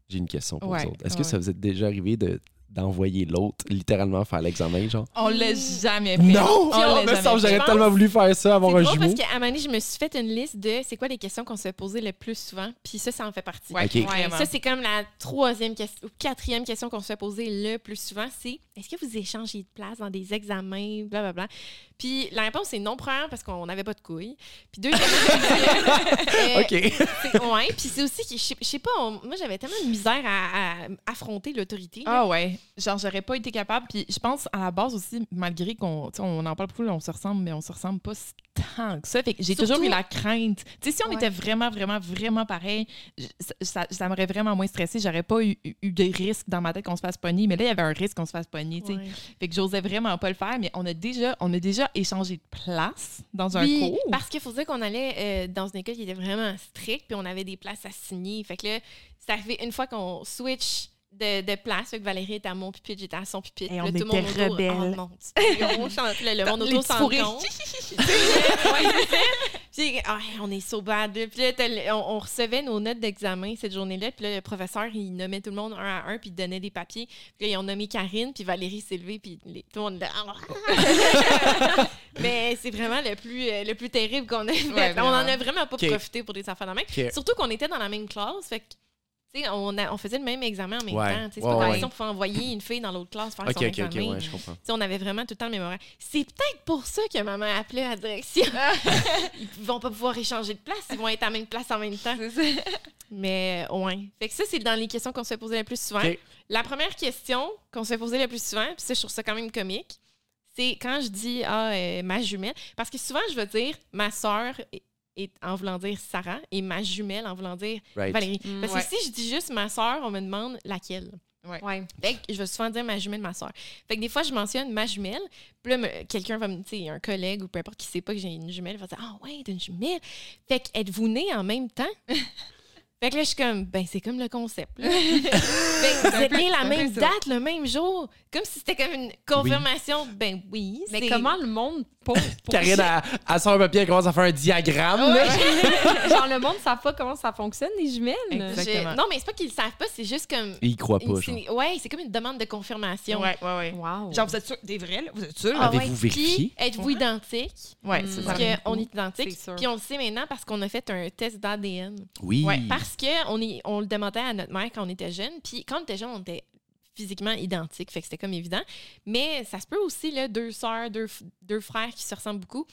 j'ai une question pour Ouais, vous autres. Est-ce que ça vous est déjà arrivé de, d'envoyer l'autre littéralement faire l'examen, genre? On l'a jamais fait. Non! On me semble, j'aurais tellement voulu faire ça, avoir un jumeau. parce qu'à un moment donné, je me suis fait une liste de c'est quoi les questions qu'on se fait poser le plus souvent. Puis ça, ça en fait partie. Ouais. Ça, c'est comme la troisième question, ou quatrième question qu'on se fait poser le plus souvent, c'est est-ce que vous échangez de place dans des examens, blablabla. Puis la réponse c'est non, première, parce qu'on n'avait pas de couilles. Puis deuxième, euh, OK. c'est- ouais. Puis c'est aussi que, je sais- pas, on- moi j'avais tellement de misère à, à affronter l'autorité. là. Ah ouais, genre j'aurais pas été capable. Puis je pense à la base aussi, malgré qu'on on en parle beaucoup, on se ressemble, mais on se ressemble pas tant que ça. Fait que j'ai Surtout- toujours eu la crainte. Tu sais, si on Ouais. était vraiment, vraiment, vraiment pareil, je- ça, m'aurait vraiment moins stressé. J'aurais pas eu, eu- de risque dans ma tête qu'on se fasse pogner. Mais là, il y avait un risque qu'on se fasse pogner. Ouais. Fait que j'osais vraiment pas le faire. Mais on a déjà, on a déjà échangé de place dans un Oui, cours. parce qu'il faut dire qu'on allait euh, dans une école qui était vraiment stricte, puis on avait des places à signer. Fait que là, c'est arrivé une fois qu'on switch de, de place, fait que Valérie était à mon pupitre, j'étais à son pupitre. Et Là, on tout le monde était autour, rebelles. Oh, mon on chante, là, le monde autour s'en compte. Puis, ah, on est so bad. là. Puis là, on, on recevait nos notes d'examen cette journée-là. Puis là, le professeur, il nommait tout le monde un à un, puis il donnait des papiers. Puis là, ils ont nommé Karine, puis Valérie s'est levée, puis les- tout le monde... Mais c'est vraiment le plus, euh, le plus terrible qu'on a fait. Ouais, on en a vraiment pas profité pour des affaires de même. Ok. Surtout qu'on était dans la même classe. Fait que, tu sais, on, a- on faisait le même examen en même Ouais. temps. C'est Ouais, pas ouais. comme si on pouvait envoyer une fille dans l'autre classe faire son OK, OK, examen. ouais, je comprends. Tu sais, on avait vraiment tout le temps le même horaire. C'est peut-être pour ça que maman appelait à la direction. ils vont pas pouvoir échanger de place, ils vont être à la même place en même temps. Mais euh, ouais. Fait que ça, c'est dans les questions qu'on se fait poser le plus souvent. La première question qu'on se fait poser le plus souvent, puis ça, je trouve ça quand même comique, c'est quand je dis ah, euh, ma jumelle. Parce que souvent, je vais dire ma soeur en voulant dire Sarah et ma jumelle en voulant dire Right. Valérie. Mm, Parce ouais. que si je dis juste ma soeur, on me demande laquelle. Ouais. Fait que je vais souvent dire ma jumelle, ma soeur. Fait que des fois, je mentionne ma jumelle. Puis là, me- quelqu'un va me dire, un collègue ou peu importe qui sait pas que j'ai une jumelle, va dire Ah ouais, t'as une jumelle. Fait que êtes-vous nés en même temps? fait que là, je suis comme Ben, c'est comme le concept. fait que vous êtes nés la même ça. date, le même jour. Comme si c'était comme une confirmation. Ben oui. Mais c'est- comment le monde pour Karine, elle, elle sort un papier, elle commence à faire un diagramme. Genre, le monde ne sait pas comment ça fonctionne, les jumelles. Exactement. Non, mais c'est pas qu'ils le savent pas, c'est juste comme. Il y croit une- pas, genre. ouais, c'est comme une demande de confirmation. Ouais, ouais, ouais. Wow. Genre, vous êtes sûr? Des vrais, là? Vous êtes sûr? Ah Avez-vous ouais. vérifié? Êtes-vous Ouais. identique? ouais, c'est Parce qu'on est identique. Puis on le sait maintenant parce qu'on a fait un test d'ADN. Oui. Ouais, Parce qu'on on le demandait à notre mère quand on était jeune. Puis quand on était jeune, on était physiquement identiques. Fait que c'était comme évident. Mais ça se peut aussi, deux sœurs, deux, deux frères qui se ressemblent beaucoup.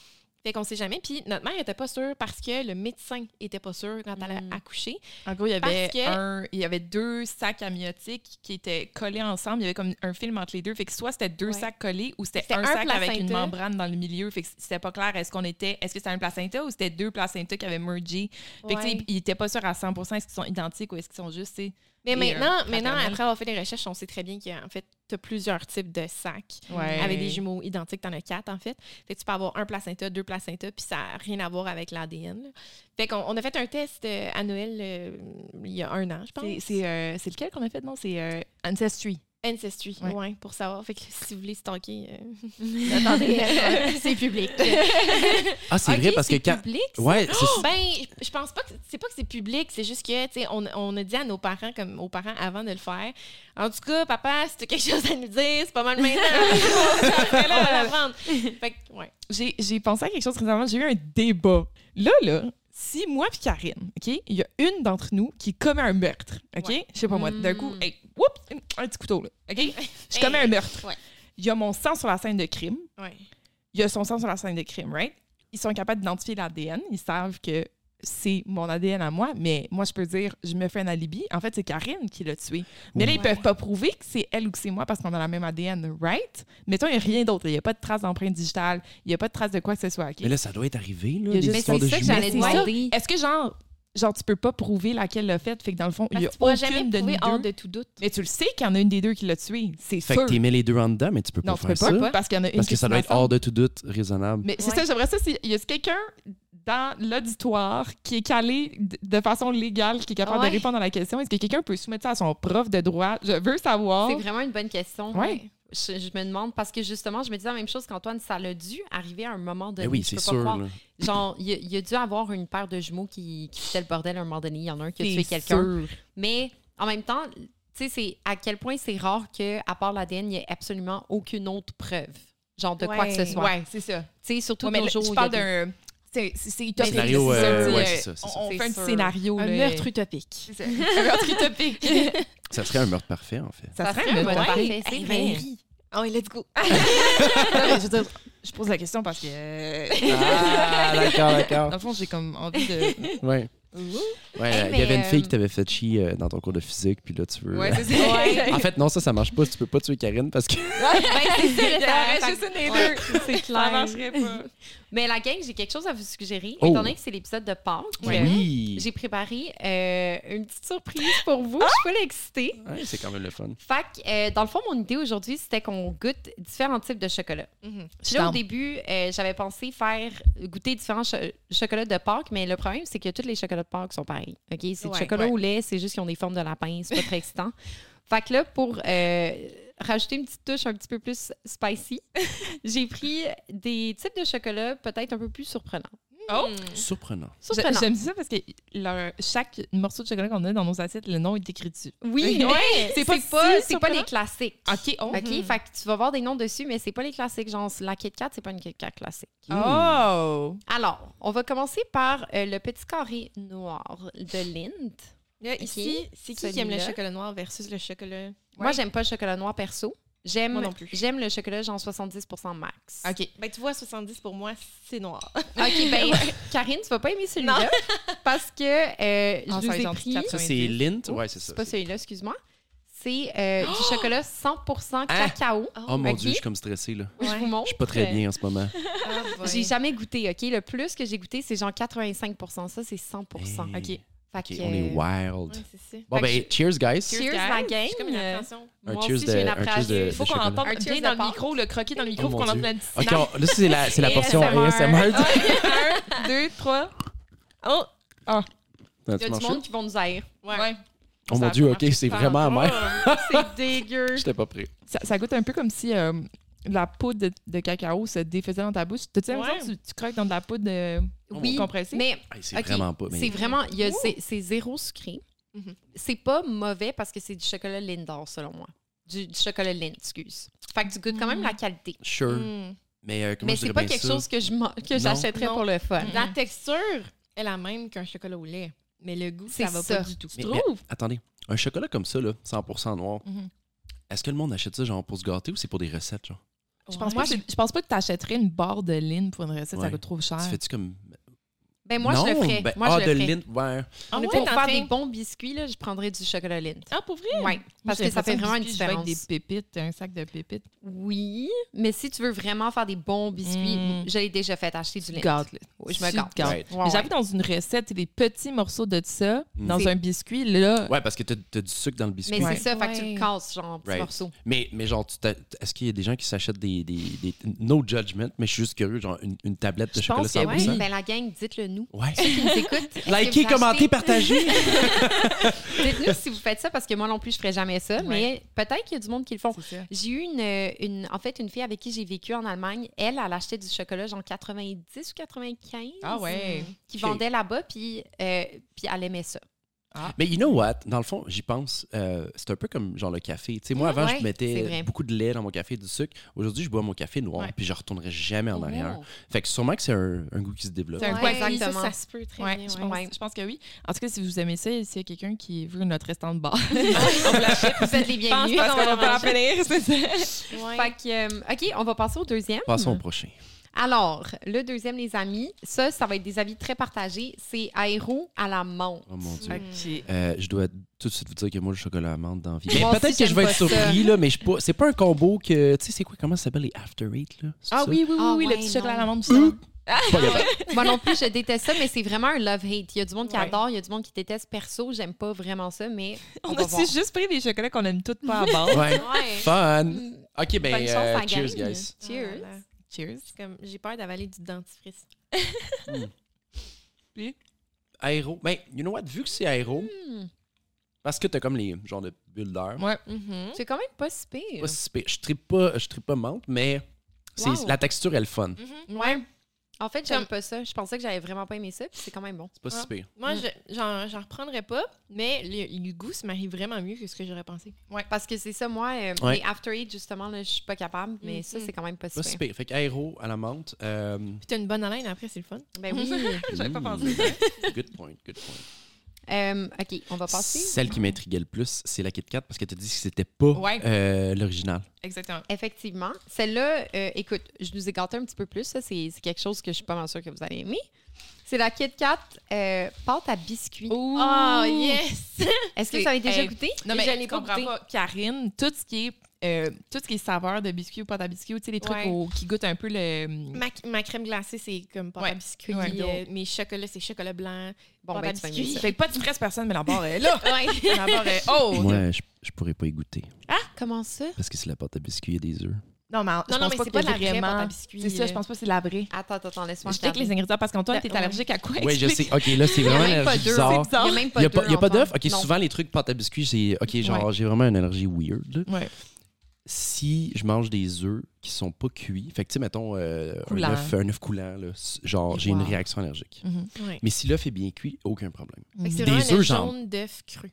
Fait qu'on sait jamais. Puis notre mère était pas sûre parce que le médecin était pas sûr quand elle Mm. a accouché. En gros, il y avait que- un, il y avait deux sacs amniotiques qui étaient collés ensemble. Il y avait comme un film entre les deux. Fait que soit c'était deux Ouais. sacs collés ou c'était un, un sac avec une membrane dans le milieu. Fait que c'était pas clair. Est-ce qu'on était, est-ce que c'était un placenta ou c'était deux placentas qui avaient mergé? Fait que tu sais, Ouais. il était pas sûr à 100% est-ce qu'ils sont identiques ou est-ce qu'ils sont juste, Mais maintenant, euh, maintenant fraternel. après avoir fait les recherches, on sait très bien qu'en fait, tu as plusieurs types de sacs. Ouais. Avec des jumeaux identiques, t'en as quatre, en fait. Fait que tu peux avoir un placenta, deux placentas, puis ça n'a rien à voir avec l'ADN. Fait qu'on on a fait un test euh, à Noël euh, il y a un an, je pense. C'est, c'est, euh, lequel qu'on a fait? Non, c'est euh, Ancestry. Ancestry, Ouais. ouais. pour savoir. Fait que si vous voulez stalker, euh, attendez, euh, c'est public. Ah, c'est vrai parce que c'est quand. public? Ouais, c'est ben, je- pense pas que c'est pas que c'est public, c'est juste que, tu sais, on, on a dit à nos parents, comme aux parents avant de le faire, en tout cas, papa, si tu as quelque chose à nous dire, c'est pas mal maintenant. Là, on va l'apprendre. Fait que, ouais. J'ai pensé à quelque chose récemment. J'ai eu un débat. Là, là, si moi puis Karine, OK, il y a une d'entre nous qui commet un meurtre, OK? Ouais. Je sais pas moi, d'un coup, Mm. hey, whoops, un petit couteau, là, OK? Je commets un meurtre. Ouais. Il y a mon sang sur la scène de crime. Ouais. Il y a son sang sur la scène de crime, right? Ils sont capables d'identifier l'ADN. Ils savent que c'est mon ADN à moi, mais moi, je peux dire, je me fais un alibi. En fait, c'est Karine qui l'a tué. Mais là, ils Ouais. peuvent pas prouver que c'est elle ou que c'est moi parce qu'on a la même ADN, right? Mettons, il n'y a rien d'autre. Il n'y a pas de trace d'empreinte digitale. Il n'y a pas de trace de quoi que ce soit. Mais là, ça doit être arrivé, là, Il c'est de ça que j'allais demander. Est-ce que, genre, genre, tu peux pas prouver laquelle l'a fait? Fait que dans le fond, il y que a tu pourras aucune jamais de prouver hors de tout doute. Mais tu le sais qu'il y en a une des deux qui l'a tué. C'est Fait sûr. que t'es mis les deux en dedans, mais tu peux pas Non, tu faire peux pas, ça. parce qu'il y en a une Parce que ça doit être hors de tout doute raisonnable. Mais c'est Ouais. ça, j'aimerais ça. s'il y a quelqu'un dans l'auditoire qui est calé de façon légale, qui est capable Ouais. de répondre à la question, est-ce que quelqu'un peut soumettre ça à son prof de droit? Je veux savoir. C'est vraiment une bonne question. Ouais. Je, je me demande, parce que justement, je me disais la même chose qu'Antoine, ça l'a dû arriver à un moment donné. Mais oui, Je c'est peux pas sûr. croire. Genre, il y, a- il y a dû avoir une paire de jumeaux qui, qui foutait le bordel à un moment donné. Il y en a un qui a tué C'est quelqu'un. sûr. Mais en même temps, tu sais, c'est à quel point c'est rare que, à part l'ADN, il n'y ait absolument aucune autre preuve, genre de quoi que ce soit. Ouais, c'est ça. Tu sais, surtout Ouais, mais jours. je parle des- d'un. C'est utopique. Scénario, c'est ça, euh, ouais, euh, c'est ça, c'est ça. On, fait un sûr. scénario. Un là. meurtre utopique. Ça. Un meurtre utopique. Ça serait un meurtre parfait, en fait. Ça Ça serait un meurtre parfait. parfait, c'est Hey. Oh, let's go. Non, mais je veux dire, je pose la question parce que. euh, Ah, d'accord, Dans d'accord. le fond, j'ai comme envie de. Ouais. Ouais, Hey, il y avait une fille euh, qui t'avait fait chier euh, dans ton cours de physique, puis là, tu veux... Ouais, c'est ça. Ouais. en fait, non, ça, ça marche pas. Tu peux pas tuer Karine parce que... Ben, c'est ça, Il y ça- aurait ça- juste une des Ouais, deux. C'est Ça clair. marcherait pas. Mais la gang, j'ai quelque chose à vous suggérer. Oh. Étant donné que c'est l'épisode de Pâques. Oui! j'ai préparé euh, une petite surprise pour vous. Je suis pas excitée. Ouais, c'est quand même le fun. Fait que, euh, dans le fond, mon idée aujourd'hui, c'était qu'on goûte différents types de chocolat. Je suis Là, au début, euh, j'avais pensé faire goûter différents cho- chocolats de Pâques, mais le problème, c'est que tous les chocolats de Pâques sont pareils. OK? C'est du chocolat ouais. au lait, c'est juste qu'ils ont des formes de lapin. C'est pas très excitant. Fait que là, pour euh, rajouter une petite touche un petit peu plus spicy, j'ai pris des types de chocolat peut-être un peu plus surprenants. Oh! Surprenant. Surprenants. J'aime ça parce que leur- chaque morceau de chocolat qu'on a dans nos assiettes, le nom est écrit dessus. Oui, Ouais, c'est c'est pas, pas si c'est pas surprenant. les classiques. OK. Oh. OK? Fait que tu vas voir des noms dessus, mais c'est pas les classiques. Genre, la Kit Kat, c'est pas une Kit Kat classique. Oh! Alors, on va commencer par euh, le petit carré noir de Lind. Là, ici, c'est qui qui aime le chocolat noir versus le chocolat. Moi, j'aime pas le chocolat noir perso. J'aime, Moi non plus. j'aime le chocolat genre 70% max. OK. Ben, tu vois, 70 pour moi, c'est noir. OK, ben, Karine, tu vas pas aimer celui-là parce que euh, je vous ai pris... Ça, c'est Lint? Oh, Ouais, c'est ça. C'est pas celui-là, excuse-moi. C'est euh, du chocolat 100% cacao. Oh mon Ok. Dieu, je suis comme stressé, là. Je vous montre. Je suis pas très bien en ce moment. J'ai jamais goûté, OK? Le plus que j'ai goûté, c'est genre 85% Ça, c'est 100 Hey. OK. Fait OK, que, on est euh, wild. Ouais, ça. Bon, ben, cheers, guys. Cheers, la gang. Comme une attention. Un Moi cheers aussi, de- j'ai une un cheers de- appréhension. Il faut qu'on entende Un bien dans le micro, le croquer dans le micro Oh, pour mon qu'on entende la OK, on- là, c'est la, c'est la portion ASMR. ASMR. Un, deux, trois. Oh! T'as- Il y a du monde qui vont nous haïr. Ouais. Oh mon Dieu, OK, c'est vraiment amer. c'est dégueu. J'étais pas prêt. Ça, ça goûte un peu comme si euh, la poudre de, de cacao se défaisait dans ta bouche. T'as-tu l'impression Ouais. que tu, tu croques dans de la poudre euh, Oui, compressée? mais Hey, c'est vraiment pas... mais- c'est vraiment, il y a- c'est c'est zéro sucré. Mhm. C'est pas mauvais parce que c'est du chocolat Lindor, selon moi. Du, du chocolat Lind, excuse. Fait que tu goûtes quand même Mm. la qualité. Sure. Mm. Mais euh, Mais c'est pas quelque ça? chose que je man- que Non. j'achèterais Non. pour le fun. La texture est la même qu'un chocolat au lait, mais le goût, C'est ça va ça. pas du tout. Mais- Tu mais trouves? attendez, un chocolat comme ça, là, 100% noir, Mhm. est-ce que le monde achète ça genre pour se gâter ou c'est pour des recettes, genre? Je pense, Ouais. pas que- je pense pas que tu achèterais une barre de ligne pour une recette, ça Ouais. coûte trop cher. Tu fais-tu comme... Ben moi, non, je le ferais. ben, moi, ah, je de le ferais. Lint, ouais. Ah On est ouais, pour faire des bons biscuits, là, je prendrais du chocolat Lind. Ah, pour vrai? Oui, parce que ça fait vraiment une différence. Avec des pépites, un sac de pépites. Oui, mais si tu veux vraiment faire des bons biscuits, Mm. je l'ai déjà fait acheter du Tu gâtes, là. Oui, je me Tu. Ouais, ouais. J'avoue, dans une recette, des petits morceaux de ça, Mm. dans un biscuit, là, Ouais, parce que t'as as du sucre dans le biscuit. Mais Ouais. c'est ça, fait que tu le casses, genre, en petits Right. morceaux. Mais, mais genre, tu est-ce qu'il y a des gens qui s'achètent des, des, des- No judgment, mais je suis juste curieux, genre une, une tablette de chocolat 100%? oui. Ben la gang, dites-le nous. Ouais. Ceux qui nous écoutent. est-ce que Likez, commentez, partagez. Dites-nous si vous faites ça parce que moi non plus, je ferais jamais ça. Mais peut-être qu'il y a du monde qui le font. J'ai eu une, une- en fait, une fille avec qui j'ai vécu en Allemagne. Elle, elle achetait du chocolat genre 90 ou 95. Ah ouais. Qui Ok. vendait là-bas, puis, euh, puis elle aimait ça. Mais you know what? Dans le fond, j'y pense. euh, c'est un peu comme genre le café. Tu sais, moi, avant, Ouais, je mettais beaucoup de lait dans mon café, du sucre. Aujourd'hui, je bois mon café noir, Ouais. puis je retournerai jamais en arrière. Oh. Fait que sûrement que c'est un, un goût qui se développe. C'est un Ouais, goût exactement. Ça, ça se peut très Ouais, bien. je, ouais. pense, Ouais. je pense que oui. En tout cas, si vous aimez ça, s'il y a quelqu'un qui veut notre restant de bar, Vous êtes les je pense bienvenus. pas qu'on va pas en Fait finir, c'est ça. que, euh, OK, on va passer au deuxième. Passons au prochain. Alors, le deuxième, les amis, ça, ça va être des avis très partagés. C'est aéro à la menthe. Oh mon Dieu. OK. Euh, je dois tout de suite vous dire que moi, le chocolat amande dans la vie. Aussi, peut-être que je vais être ça. surpris, là, mais pas. C'est pas un combo que. Tu sais, c'est quoi? Comment ça s'appelle les After Eight, là? Ah ça? oui, oui, oui, Ah oui, ouais, le petit chocolat à la menthe. Pas capable. Moi non plus, je déteste ça, mais c'est vraiment un love-hate. Il y a du monde qui Ouais. adore, il y a du monde qui déteste. Perso, j'aime pas vraiment ça, mais on, On va a voir. juste pris des chocolats qu'on aime toutes pas à base? Ouais. Ouais. Fun. OK, ben, euh, à cheers, guys. Cheers. Cheers. C'est comme, j'ai peur d'avaler du dentifrice. Aéro. Ben, you know what? Vu que c'est aéro, Hmm. parce que t'as comme les genres de bulles d'air. Ouais. Mhm. C'est quand même pas si pire. Pas si pire. Je tripe pas, je tripe pas menthe, mais c'est la texture est le fun. Mhm. Ouais. En fait, j'aime pas ça. Je pensais que j'avais vraiment pas aimé ça, puis c'est quand même bon. C'est pas Ah. si pire. Moi, Mm. je- j'en j'en reprendrais pas, mais le, le goût se marie vraiment mieux que ce que j'aurais pensé. Parce que c'est ça, moi, euh, Ouais. les After Eight, justement, là, je suis pas capable, mais Mhm. ça, c'est quand même pas si Pas si pire. pire. Fait que aéro à la menthe. euh, Puis t'as une bonne haleine après, c'est le fun. Ben oui. J'avais pas pensé. Good point, good point. Euh, OK, on va passer. Celle qui m'intriguait le plus, c'est la Kit Kat parce que tu as dit que c'était pas Ouais. euh, l'original. Exactement. Effectivement. Celle-là, euh, écoute, je nous ai gâté un petit peu plus. Ça, c'est c'est quelque chose que je suis pas mal sûre que vous allez aimer. C'est la Kit Kat euh, pâte à biscuits. Oh, yes! Est-ce que C'est- vous avez déjà goûté? Non, mais Je je comprends goûté. pas. Karine, tout ce qui est, euh, tout ce qui est saveur de biscuits ou pâte à biscuits, ou tu sais, les trucs Ouais. au- qui goûtent un peu le. Ma, ma crème glacée, c'est comme pâte Ouais. à biscuits. Ouais. euh, mes chocolats, c'est chocolat blanc. Bon, pâte ben, à biscuits. ça. Fait que pas de stress, personne, mais la barre est là. La barre est. Oh! Moi, je, je pourrais pas y goûter Comment ça? parce que c'est la pâte à biscuits, il y a des œufs. Non, mais je Non, non, mais pas c'est pas de la vraie pâte à biscuits. C'est ça, je pense pas que c'est la vraie. Attends, attends, attends, laisse-moi Je check les ingrédients parce qu'Antoine, t'es Ouais. allergique à quoi? Oui, je sais. OK, là, c'est vraiment Il y a même pas d'œufs. bizarre. Il y a même Il pas n'y a, pas- d'œufs, pas. OK, souvent, les trucs pâte à biscuits, c'est... OK, genre, j'ai vraiment une allergie weird. Ouais. Si je mange des œufs qui sont pas cuits, fait que, tu sais, mettons, euh, un, œuf, un œuf coulant, là, genre, j'ai une réaction allergique. Mhm. Ouais. Mais si l'œuf est bien cuit, aucun problème. C'est Des œufs, genre. jaune d'œuf cru.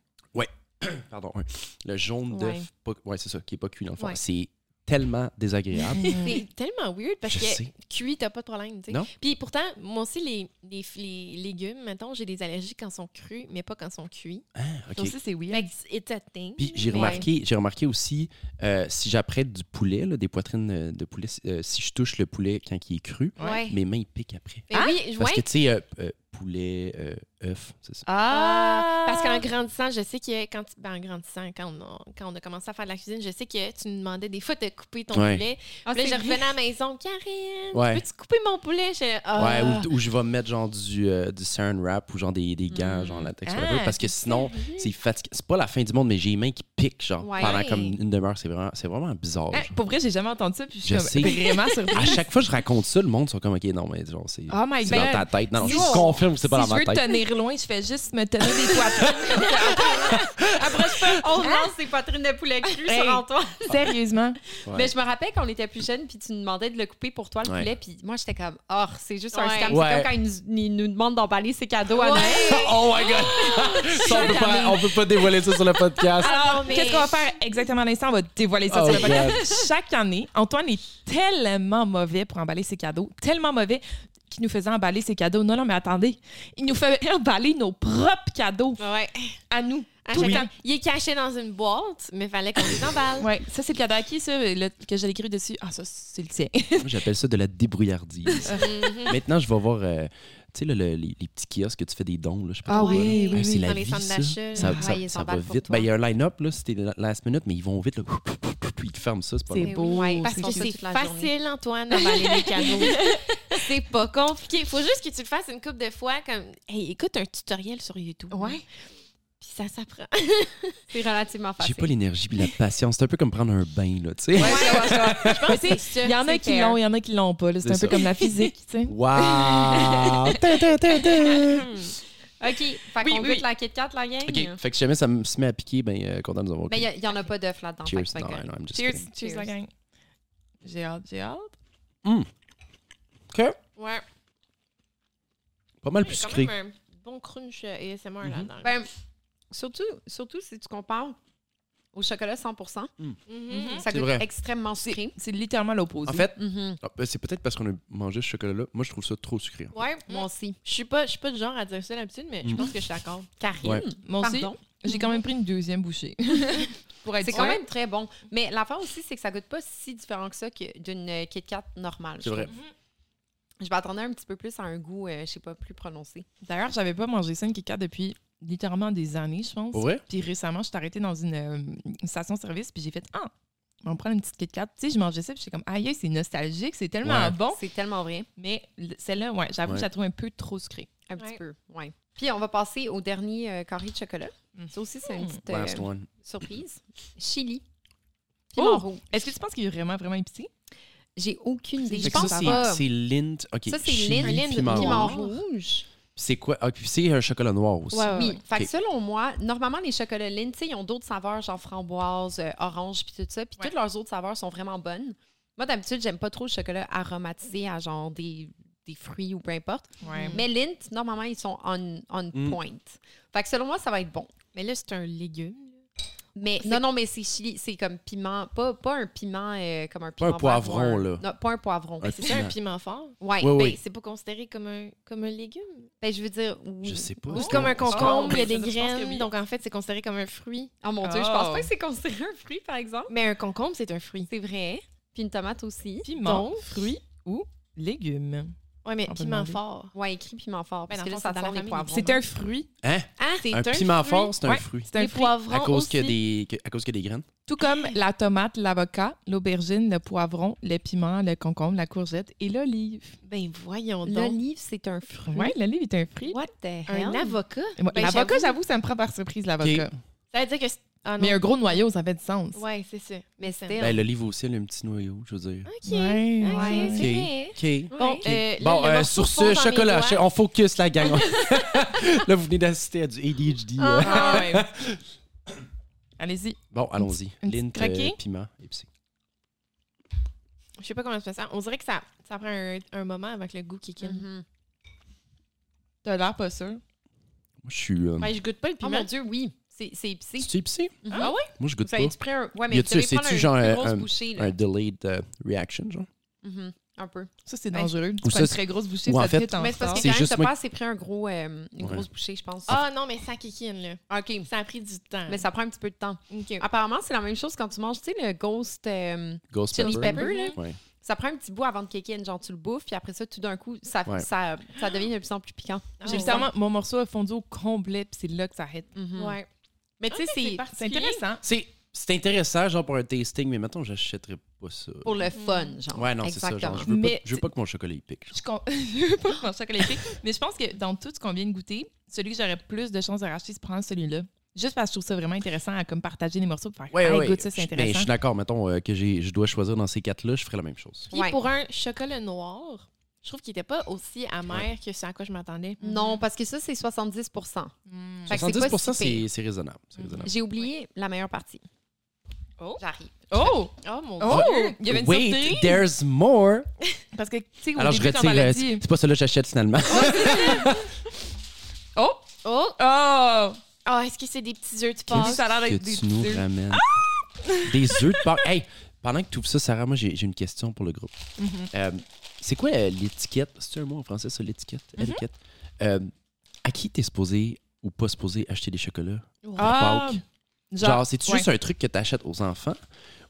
Pardon, ouais. Le jaune Ouais. d'œuf, pas- ouais, c'est ça, qui est pas cuit dans le fond. Ouais. C'est tellement désagréable. C'est tellement weird parce Je que sais. cuit, t'as pas de problème. tu sais. Non. Puis pourtant, moi aussi, les, les, les légumes, mettons, j'ai des allergies quand ils sont crus, mais pas quand ils sont cuits. Ah, Ça OK. aussi, c'est weird. Fait it's a thing. Puis j'ai remarqué, j'ai remarqué aussi, euh, si j'apprête du poulet, là, des poitrines euh, de poulet, euh, si je touche le poulet quand il est cru, Ouais. mes mains ils piquent après. Mais oui, je- Parce ouais. que tu sais, euh, euh, poulet, euh, œuf, c'est ça. Ah, parce qu'en grandissant, je sais que quand tu- ben, en grandissant, quand on, a, quand on a commencé à faire de la cuisine, je sais que tu nous demandais des fois de couper ton Ouais. poulet. Ah, Puis là, c'est je revenais à la maison, Karine, Ouais. peux-tu couper mon poulet? Je, ah. Ouais, ou, ou je vais mettre genre du, euh, du saran wrap ou genre des, des gants, Mm. genre latex, Ah, whatever, parce que sinon, c'est fatigant. C'est pas la fin du monde, mais j'ai les mains qui piquent, genre, Ouais. pendant comme une demi-heure. C'est vraiment, c'est vraiment bizarre. Hein, genre. pour vrai, j'ai jamais entendu ça, puis je suis Je comme sais. vraiment surprise. À chaque fois que je raconte ça, le monde sont comme, OK, non, mais genre, c'est Oh my c'est god. dans ta tête. Non, non, je Si- confirme c'est pas si dans je veux tenir loin, je fais juste me tenir des poitrines. Approche pas. On lance ses poitrines de poulet cru Hey. sur Antoine. Sérieusement. Ouais. Mais je me rappelle qu'on était plus jeunes, puis tu nous demandais de le couper pour toi, le Ouais. poulet, puis moi, j'étais comme, oh, c'est juste un scam. Ouais. C'est comme quand ils nous, ils nous demandent d'emballer ses cadeaux à. Noël. Oh my god! Ça, on, peut pas, on peut pas dévoiler ça sur le podcast. Alors, mais- qu'est-ce qu'on va faire exactement à l'instant? On va dévoiler ça Oh sur le podcast. God. Chaque année, Antoine est tellement mauvais pour emballer ses cadeaux, tellement mauvais qu'il nous faisait emballer ses cadeaux. Non, non, mais attendez, il nous fait emballer nos propres cadeaux Ouais. à nous. À Tout. Il est caché dans une boîte, mais fallait qu'on les emballe. Ouais, ça, c'est le cadeau à qui, ça, le- que j'ai écrit dessus? Ah, ça, c'est le tien. Moi, j'appelle ça de la débrouillardise. Mhm. Maintenant, je vais voir, euh, sais, là, le- les, les petits kiosques que tu fais des dons. Là, je sais pas Ah oui, oui, Ah, oui. C'est la Dans les vie, centres ça. d'achat, Ça, là. ça- ça va vite. Ben, Il y a un line-up, là, c'était la last minute, mais ils vont vite. Là, puis ils te ferment ça, c'est pas C'est beau. Ouais, Parce c'est que c'est facile, Antoine, d'emballer les cadeaux. c'est pas compliqué. Faut juste que tu le fasses une couple de fois, comme, hey, écoute un tutoriel sur YouTube. Ouais. Ça s'apprend. C'est relativement J'ai facile. pas l'énergie puis la patience. C'est un peu comme prendre un bain, là, tu sais. Je pense que c'est- Il y en a qui l'ont, il y en a qui l'ont pas. là. C'est un peu comme la physique, tu sais. Wow! Ta, ta, ta, ta. OK, fait Oui, qu'on oui. goûte la Kit Kat, la gang? OK, fait que si jamais ça me se met à piquer, ben, euh, content de nous avoir. Mais il n'y en a pas d'œuf là-dedans. Cheers. Non, non, I'm just Cheers, kidding. cheers, Cheers. la gang. J'ai hâte, j'ai hâte. OK. Ouais. Pas mal Il y plus a quand sucré. même un bon crunch euh, ASMR Mhm. là-dedans. Ben, surtout, surtout si tu compares au chocolat 100 Mhm. ça C'est goûte vrai. extrêmement sucré. C'est littéralement l'opposé. En fait, Mhm. ah, ben, c'est peut-être parce qu'on a mangé ce chocolat-là. Moi, je trouve ça trop sucré. Ouais, Moi moi, aussi. je suis pas, je suis pas du genre à dire ça d'habitude, mais je Mhm. pense que je suis d'accord. Karine, Ouais. moi aussi, pardon. j'ai quand même pris une deuxième bouchée. Pour être C'est quand même très bon. Mais l'affaire aussi, c'est que ça goûte pas si différent que ça que d'une euh, Kit Kat normale. C'est je vrai. trouve. Je m'attendais un petit peu plus à un goût, euh, je sais pas, plus prononcé. D'ailleurs, j'avais pas mangé ça une Kit Kat depuis littéralement des années, je pense. Puis récemment, je suis arrêtée dans une, euh, une station-service, puis j'ai fait Ah, on va prendre une petite Kit Kat. Tu sais, je mangeais ça, puis j'étais comme Aïe, c'est nostalgique, c'est tellement Ouais. bon. C'est tellement vrai. Mais le- celle-là, ouais, j'avoue, Ouais. que je la trouve un peu trop sucrée. Un Ouais. petit peu, ouais. Puis on va passer au dernier euh, carré de chocolat. Mm. Ça aussi, c'est une petite euh, Last one. surprise. Chili. Oh! Piment rouge. Est-ce que tu penses qu'il est vraiment, vraiment épicé? J'ai aucune idée. Je que pense ça, c'est- c'est lint. OK. Ça, c'est lint, piment Piment rouge. C'est quoi? Ah, puis c'est un chocolat noir aussi. Ouais, ouais. Oui. Fait que selon moi, normalement, les chocolats Lindt, tu sais, ils ont d'autres saveurs, genre framboise, euh, orange, puis tout ça. Puis Ouais. toutes leurs autres saveurs sont vraiment bonnes. Moi, d'habitude, j'aime pas trop le chocolat aromatisé à genre des des fruits ou peu importe. Ouais. Mais Lint, normalement, ils sont on, on Mm. point. Fait que selon moi, ça va être bon. Mais là, c'est un légume. Mais non, non, mais c'est chili, c'est comme piment, pas, pas un piment euh, comme un Pas un piment. poivron, là. Non, pas un poivron. C'est ça un Piment. piment fort? Ouais. Oui, Ben, oui. c'est pas considéré comme un, comme un légume. Ben, je veux dire. oui. Je sais pas. Ou c'est comme un concombre, il y a Oh, des graines. oui. Donc, en fait, c'est considéré comme un fruit. Oh mon Dieu, je Oh. pense pas que c'est considéré un fruit, par exemple. Mais un concombre, c'est un fruit. C'est vrai. Puis une tomate aussi. Piment, Donc- fruits ou légumes. Ouais, mais piment demander. fort. Ouais, écrit piment fort. Parce Ben, que là, le fond, ça c'est sort des poivrons. C'est un fruit. Hein? Ah, c'est Un piment fort, c'est un Ouais. fruit. C'est un fruit. À cause qu'il y a des, que- à cause qu'il y a des graines. Tout comme la tomate, l'avocat, l'aubergine, le poivron, le piment, le concombre, la courgette et l'olive. Ben, voyons donc. L'olive, c'est un fruit. Oui, l'olive est un fruit. What the hell? Un avocat? Ben, l'avocat, j'avoue. ça me prend par surprise, l'avocat. Ça veut dire que... Ah. Mais un gros noyau, ça fait du sens. Ouais, c'est ça. Mais c'est- still. Ben, l'olive aussi, elle a un petit noyau, je veux dire. OK. Ouais. Ok, Ouais. Bon, euh, Bon, le euh, sur ce, chocolat, on focus la gang. là, vous venez d'assister à du ADHD. euh. Ah, ouais. Allez-y. Bon, allons-y. Lint, euh, piment, épicé. Je sais pas comment ça se fait ça. On dirait que ça, ça prend un, un moment avec le goût qui in. Mhm. T'as l'air pas sûr. Moi, je suis... euh, Ouais, je goûte pas le Oh piment. mon Dieu, oui. C'est c'est épicé. C'est-tu épicé? Mhm. Ah ouais? Moi, je goûte Vous pas. pris un... Ouais, mais prendre c'est-tu un- genre une un- un- bouchée, là. Un delayed euh, reaction, genre? Mhm. Un peu. Ça, c'est Ouais. dangereux. Tu Ou prends ça, une c'est- très grosse bouchée, ou en ça te fait- en Mais c'est parce que C'est quand même, t'as pas assez pris un gros, euh, une Ouais. grosse bouchée, je pense. Ah non, mais ça kikine, là. OK. Ça a pris du temps. Mais ça prend un petit peu de temps. OK. Apparemment, c'est la même chose quand tu manges, tu sais, le ghost euh, Ghost chili pepper. pepper, là? Ouais. Ça prend un petit bout avant de kick in. Genre, tu le bouffes, puis après ça, tout d'un coup, ça, Ouais. ça, ça devient de plus en plus piquant. J'ai ouais. littéralement, mon morceau a fondu au complet, puis c'est là que ça hit. Mhm. Ouais. Mais tu sais, Ok, c'est intéressant. C'est c'est intéressant, genre, pour un tasting, mais maintenant, j'achèterais pas ça. pour le fun, genre. Ouais, non, c'est ça. Genre, je veux, pas, Mais je veux pas que mon chocolat il pique. genre. Je, je veux pas que mon chocolat pique, mais je pense que dans tout ce qu'on vient de goûter, celui que j'aurais plus de chances de racheter, c'est prendre celui-là. Juste parce que je trouve ça vraiment intéressant à comme partager les morceaux pour faire Ouais, hey, ouais. goûte ça, c'est Je- ben, je intéressant. suis d'accord, mettons euh, que j'ai- je dois choisir dans ces quatre-là, je ferais la même chose. Puis Ouais. pour un chocolat noir, je trouve qu'il était pas aussi amer que ce à quoi je m'attendais. Non, parce que ça, c'est 70 Mm. Fait que c'est pas 70 si c'est c'est raisonnable. J'ai oublié la meilleure partie. Oh. J'arrive. Oh! Oh mon Oh! dieu! Il y avait une Wait, surprise! there's more. Parce que, tu sais, Alors, je début, retire. euh, c'est pas ça là que j'achète finalement. Oh! Oh! Oh! Oh, est-ce que c'est des petits œufs de Pâques? ça a l'air d'être des tu nous œufs. ramènes? Des œufs de Pâques. Hey, pendant que tu ouvres ça, Sarah, moi, j'ai j'ai une question pour le groupe. Mhm. Euh, c'est quoi euh, l'étiquette? C'est un mot en français, ça, l'étiquette? Mhm. Étiquette? Euh, à qui t'es supposé ou pas supposé acheter des chocolats? Ah! Pâques. Genre, Genre, c'est-tu ouais. juste un truc que tu achètes aux enfants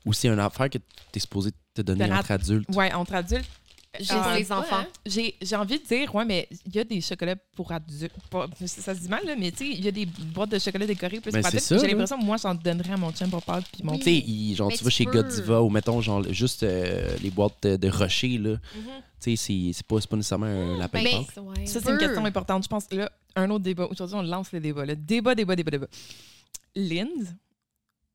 ou c'est une affaire que t'es supposé te donner entre adultes? Ouais, entre adultes. Pour les enfants. hein. J'ai j'ai envie de dire, ouais, mais il y a des chocolats pour adultes. Pas- Ça se dit mal, là, mais tu sais, il y a des boîtes de chocolat décorées plus Ben, pour adultes. J'ai là. l'impression que moi, j'en donnerais à mon chum pour Pâques puis mon Oui. Tu sais, il- genre, Mais tu vas chez peux. Godiva ou mettons, genre, juste euh, les boîtes de, de rocher, là. Mhm. Tu sais, c'est- c'est pas, c'est pas nécessairement un lapin de Mais- Pâques. Ouais. Ça, c'est une question importante. Je pense là, un autre débat. Aujourd'hui, on lance le débat. Le débat, débat, débat, débat. Lind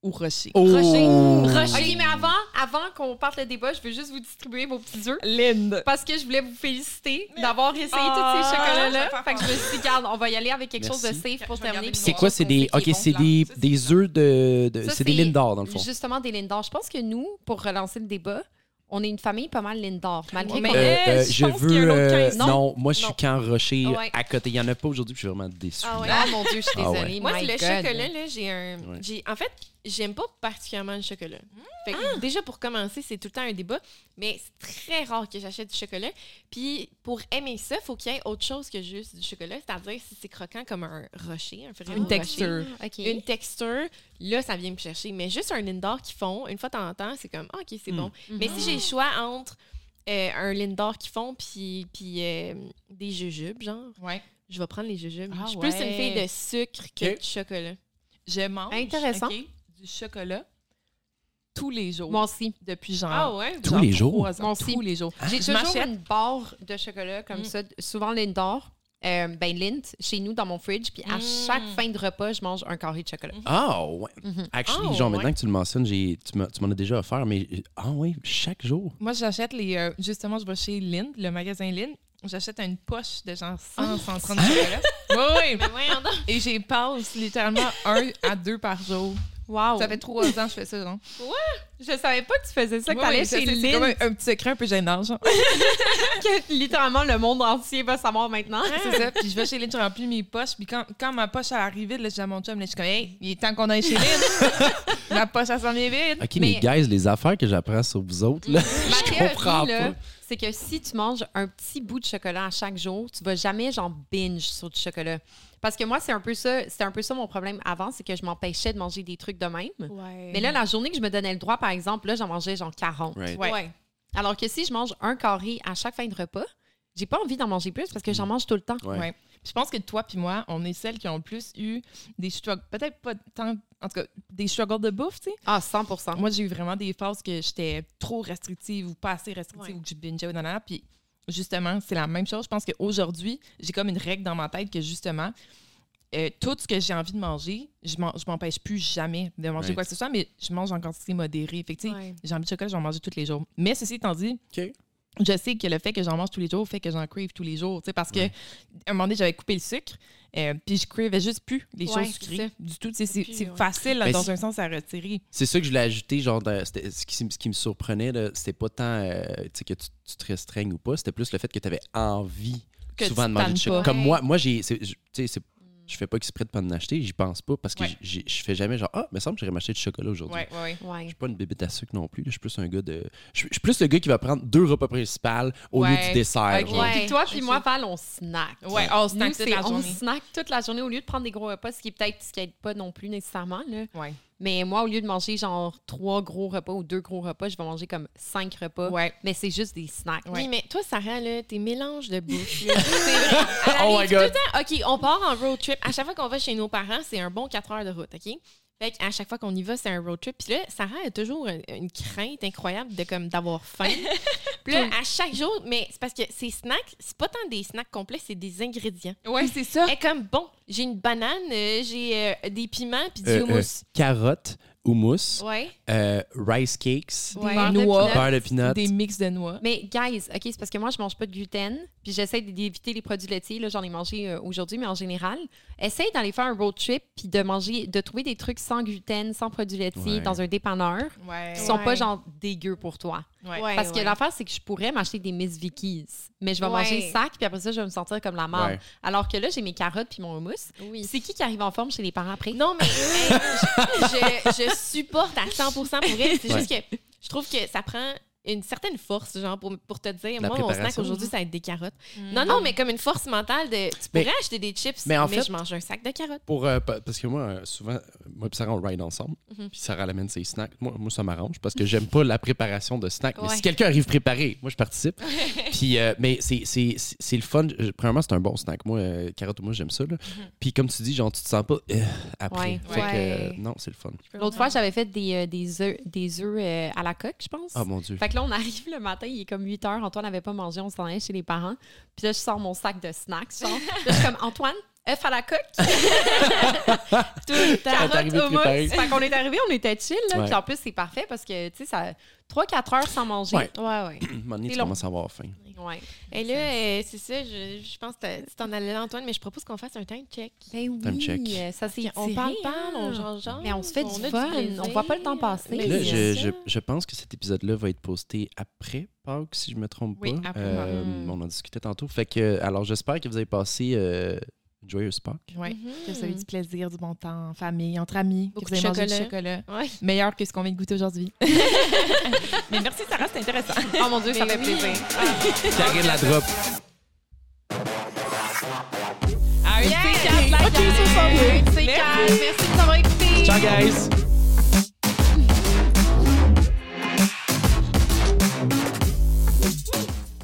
ou Rocher? Oh! Rocher. OK, mais avant, avant qu'on parte le débat, je veux juste vous distribuer vos petits œufs. Lind. Parce que je voulais vous féliciter d'avoir essayé Ah, tous ces va chocolats-là. Fait que je me suis dit, regarde, on va y aller avec quelque Merci. chose de safe pour terminer. puis C'est quoi? C'est des, ok, bon. c'est des, des œufs de. c'est des Lindor, dans le fond. Justement, des Lindor. Je pense que nous, pour relancer le débat, on est une famille pas mal Lindor. Malgré Mais- qu'on- Euh, euh, je je pense qu'il y a un veux. autre euh, non, Non. moi, je suis quand Rocher Ah ouais. à côté. Il n'y en a pas aujourd'hui, puis je suis vraiment déçu. Ah ouais. Ah mon Dieu, je suis Ah ouais. désolée. Moi, my le God. chocolat, là, j'ai un. Ouais. j'ai- En fait, j'aime pas particulièrement le chocolat. Fait que déjà, pour commencer, c'est tout le temps un débat, mais c'est très rare que j'achète du chocolat. Puis, pour aimer ça, il faut qu'il y ait autre chose que juste du chocolat, c'est-à-dire si c'est croquant comme un rocher, un Ferrero Une texture. Ah. Une texture, là, ça vient me chercher. Mais juste un Lindor qui fond, une fois de temps en temps, c'est comme, ah, OK, c'est Mm. bon. Mais si j'ai le choix entre euh, un Lindor qui fond puis, puis euh, des jujubes, genre, Ouais. je vais prendre les jujubes. Ah je suis plus une fille de sucre que Ok. de chocolat. Je mange Intéressant. Du chocolat tous les jours. Moi aussi. Depuis genre. Ah ouais? Tous genre les jours? ans. Moi aussi. Tous les jours. J'ai Je toujours une barre de chocolat comme Mm. ça, souvent Lindor. Euh, ben Lint, chez nous, dans mon fridge. Puis à Mm. chaque fin de repas, je mange un carré de chocolat. Ah, ouais. Mhm. Actually, Ah, genre, ouais. maintenant que tu le mentionnes, j'ai- tu m'as- tu m'en as déjà offert, mais. Ah, oui, chaque jour. Moi, j'achète les. euh, justement, je vais chez Lind, le magasin Lind. J'achète une poche de genre 100, 130 chocolats. Oui, oui. Et j'y passe littéralement un à deux par jour. Wow. Ça fait trois ans que je fais ça, genre. Je savais pas que tu faisais ça, que t'allais oui, chez c'est- c'est Lynn, comme un, un petit secret un peu gênant, genre. que littéralement le monde entier va savoir maintenant. c'est ça. Puis je vais chez Lynn, je remplis mes poches. Puis quand, quand ma poche elle arrive vide, là, je dis à mon chum, là, je suis comme, hey, il est temps qu'on aille chez Lynn. ma poche, elle s'en vient vide. OK, Mais- mais, guys, les affaires que j'apprends sur vous autres, là, je comprends là, pas. C'est que si tu manges un petit bout de chocolat à chaque jour, tu vas jamais genre binge sur du chocolat. Parce que moi, c'est un peu ça, c'était un peu ça mon problème avant, c'est que je m'empêchais de manger des trucs de même. Ouais. Mais là, la journée que je me donnais le droit, par exemple, là, j'en mangeais genre 40. Right. Ouais. Ouais. Alors que si je mange un carré à chaque fin de repas, j'ai pas envie d'en manger plus parce que j'en mange tout le temps. Ouais. Ouais. Je pense que toi puis moi, on est celles qui ont le plus eu des struggles, peut-être pas tant, en tout cas, des struggles de bouffe, tu sais. Ah, 100% Moi, j'ai eu vraiment des phases que j'étais trop restrictive ou pas assez restrictive Ouais. ou que je bingeais ou nanana. Puis justement, c'est la même chose. Je pense qu'aujourd'hui, j'ai comme une règle dans ma tête que justement, euh, tout ce que j'ai envie de manger, je m'empêche plus jamais de manger Right. quoi que ce soit, mais je mange en quantité modérée. Fait que, tu sais, Ouais. j'ai envie de chocolat, je vais en manger tous les jours. Mais ceci étant dit, OK. Je sais que le fait que j'en mange tous les jours fait que j'en crave tous les jours. tu sais, Parce que Ouais. un moment donné, j'avais coupé le sucre, euh, puis je cravais juste plus les Ouais, choses sucrées du tout. Tu sais, C'est ouais. facile, là, Mais dans un sens, à retirer. C'est ça que je voulais ajouter, genre, ce, qui, ce qui me surprenait, c'était pas tant euh, tu sais, que tu, tu te restreignes ou pas, c'était plus le fait que tu avais envie Que souvent de manger chocolat. pas. Comme moi, moi j'ai, c'est- je- fais pas exprès de pas en acheter, j'y pense pas parce que Ouais. j'ai- je fais jamais genre, ah, me semble que j'irais m'acheter du chocolat aujourd'hui. Ouais, ouais. Je suis pas une bébête à sucre non plus. Je suis plus un gars de. Je suis plus le gars qui va prendre deux repas principaux au lieu du dessert. Ok. genre. Ouais. Puis toi, puis moi, Val, on snack. Ouais, on snack Nous, toute la on journée. snack toute la journée au lieu de prendre des gros repas, ce qui est peut-être ce qui aide pas non plus nécessairement. Là. Ouais. Mais moi, au lieu de manger genre trois gros repas ou deux gros repas, je vais manger comme cinq repas. Ouais. Mais c'est juste des snacks. Ouais. Oui, mais toi, Sarah, là, tes mélanges de bouffe. là, c'est vrai. Elle Oh my God. tout le temps, OK, on part en road trip. À chaque fois qu'on va chez nos parents, c'est un bon 4 heures de route, OK? Fait à chaque fois qu'on y va, c'est un road trip. Puis là, Sarah a toujours une, une crainte incroyable de comme d'avoir faim. Puis là, à chaque jour, mais c'est parce que ces snacks, c'est pas tant des snacks complets, c'est des ingrédients. Ouais, c'est ça. Est comme, bon, j'ai une banane, euh, j'ai euh, des piments, puis du Euh, euh, houmous. carottes, houmous, Ouais. euh, rice cakes, Ouais. beurre de Noix. beurre de peanut. Des mix de noix. Mais guys, OK, c'est parce que moi, je mange pas de gluten, puis j'essaie d'éviter les produits laitiers. Là, j'en ai mangé euh, aujourd'hui, mais en général, essaye d'aller faire un road trip puis de manger, de trouver des trucs sans gluten, sans produits laitiers Ouais. dans un dépanneur Ouais. qui sont pas genre dégueux pour toi. Ouais. Ouais, Parce que ouais. l'affaire, c'est que je pourrais m'acheter des Miss Vickies, mais je vais Ouais. manger sac, puis après ça, je vais me sentir comme la merde. Ouais. Alors que là, j'ai mes carottes puis mon hummus. Oui. C'est qui qui arrive en forme chez les parents après? Non, mais hey, je, je- je supporte à 100% pour elle. C'est juste que je trouve que ça prend une certaine force, genre, pour, pour te dire, La moi, mon snack aujourd'hui, ça va être des carottes. Mm. Non, non, mais comme une force mentale de. Tu Mais- pourrais acheter des chips, mais mais, en fait- je mange un sac de carottes. Pour, euh, pa- parce que moi, euh, souvent, moi et Sarah, on ride ensemble. Mhm. Puis Sarah amène ses snacks. Moi, moi ça m'arrange parce que j'aime pas la préparation de snacks. Mais Ouais. si quelqu'un arrive préparé, moi, je participe. Puis, euh, mais c'est, c'est, c'est, c'est le fun. Premièrement, c'est un bon snack. Moi, euh, carotte, moi, j'aime ça. là. Puis, comme tu dis, genre, tu te sens pas euh, après. Ouais. Fait que, euh, non, c'est le fun. L'autre fois, j'avais fait des, euh, des œufs des œufs, euh, à la coque, je pense. Ah, mon Dieu. Fait que là, on arrive le matin, il est comme 8 heures. Antoine n'avait pas mangé, on s'en allait chez les parents. Puis là, je sors mon sac de snacks, genre. Là, je suis comme, Antoine, œuf à la coque. Tout. Fait qu'on est arrivé, on était chill. Là. Ouais. Puis en plus, c'est parfait parce que, tu sais, ça 3-4 heures sans manger. Ouais. Ouais, ouais. Donné, tu long. commences à avoir faim. Ouais. Et là, euh, c'est ça, je, je pense que t'en allais là, Antoine, mais je propose qu'on fasse un time check. Ben oui, Time check. euh, ça c'est On parle, parle, on genre, genre. Mais on se fait du fun, plaisir. on voit pas le temps passer. Là, c'est je, je, je pense que cet épisode-là va être posté après Pâques, si je me trompe Oui, pas. après Euh, on en discutait tantôt. Fait que, alors, j'espère que vous avez passé euh, joyeuse Pâques. Ouais. Mhm. Que vous avez eu du plaisir, du bon temps, en famille, entre amis. Beaucoup que vous avez de mangé du chocolat. chocolat. Ouais. Meilleur que ce qu'on vient de goûter aujourd'hui. mais merci Sarah, c'était intéressant. Oh mon Dieu, ça Mais fait oui. plaisir. Carré de la drop. Ah, Yeah! c'est quatre, la Ok, gang. c'est ça, oui. C'est Merci. calme. Merci de nous avoir écoutés. Ciao, guys!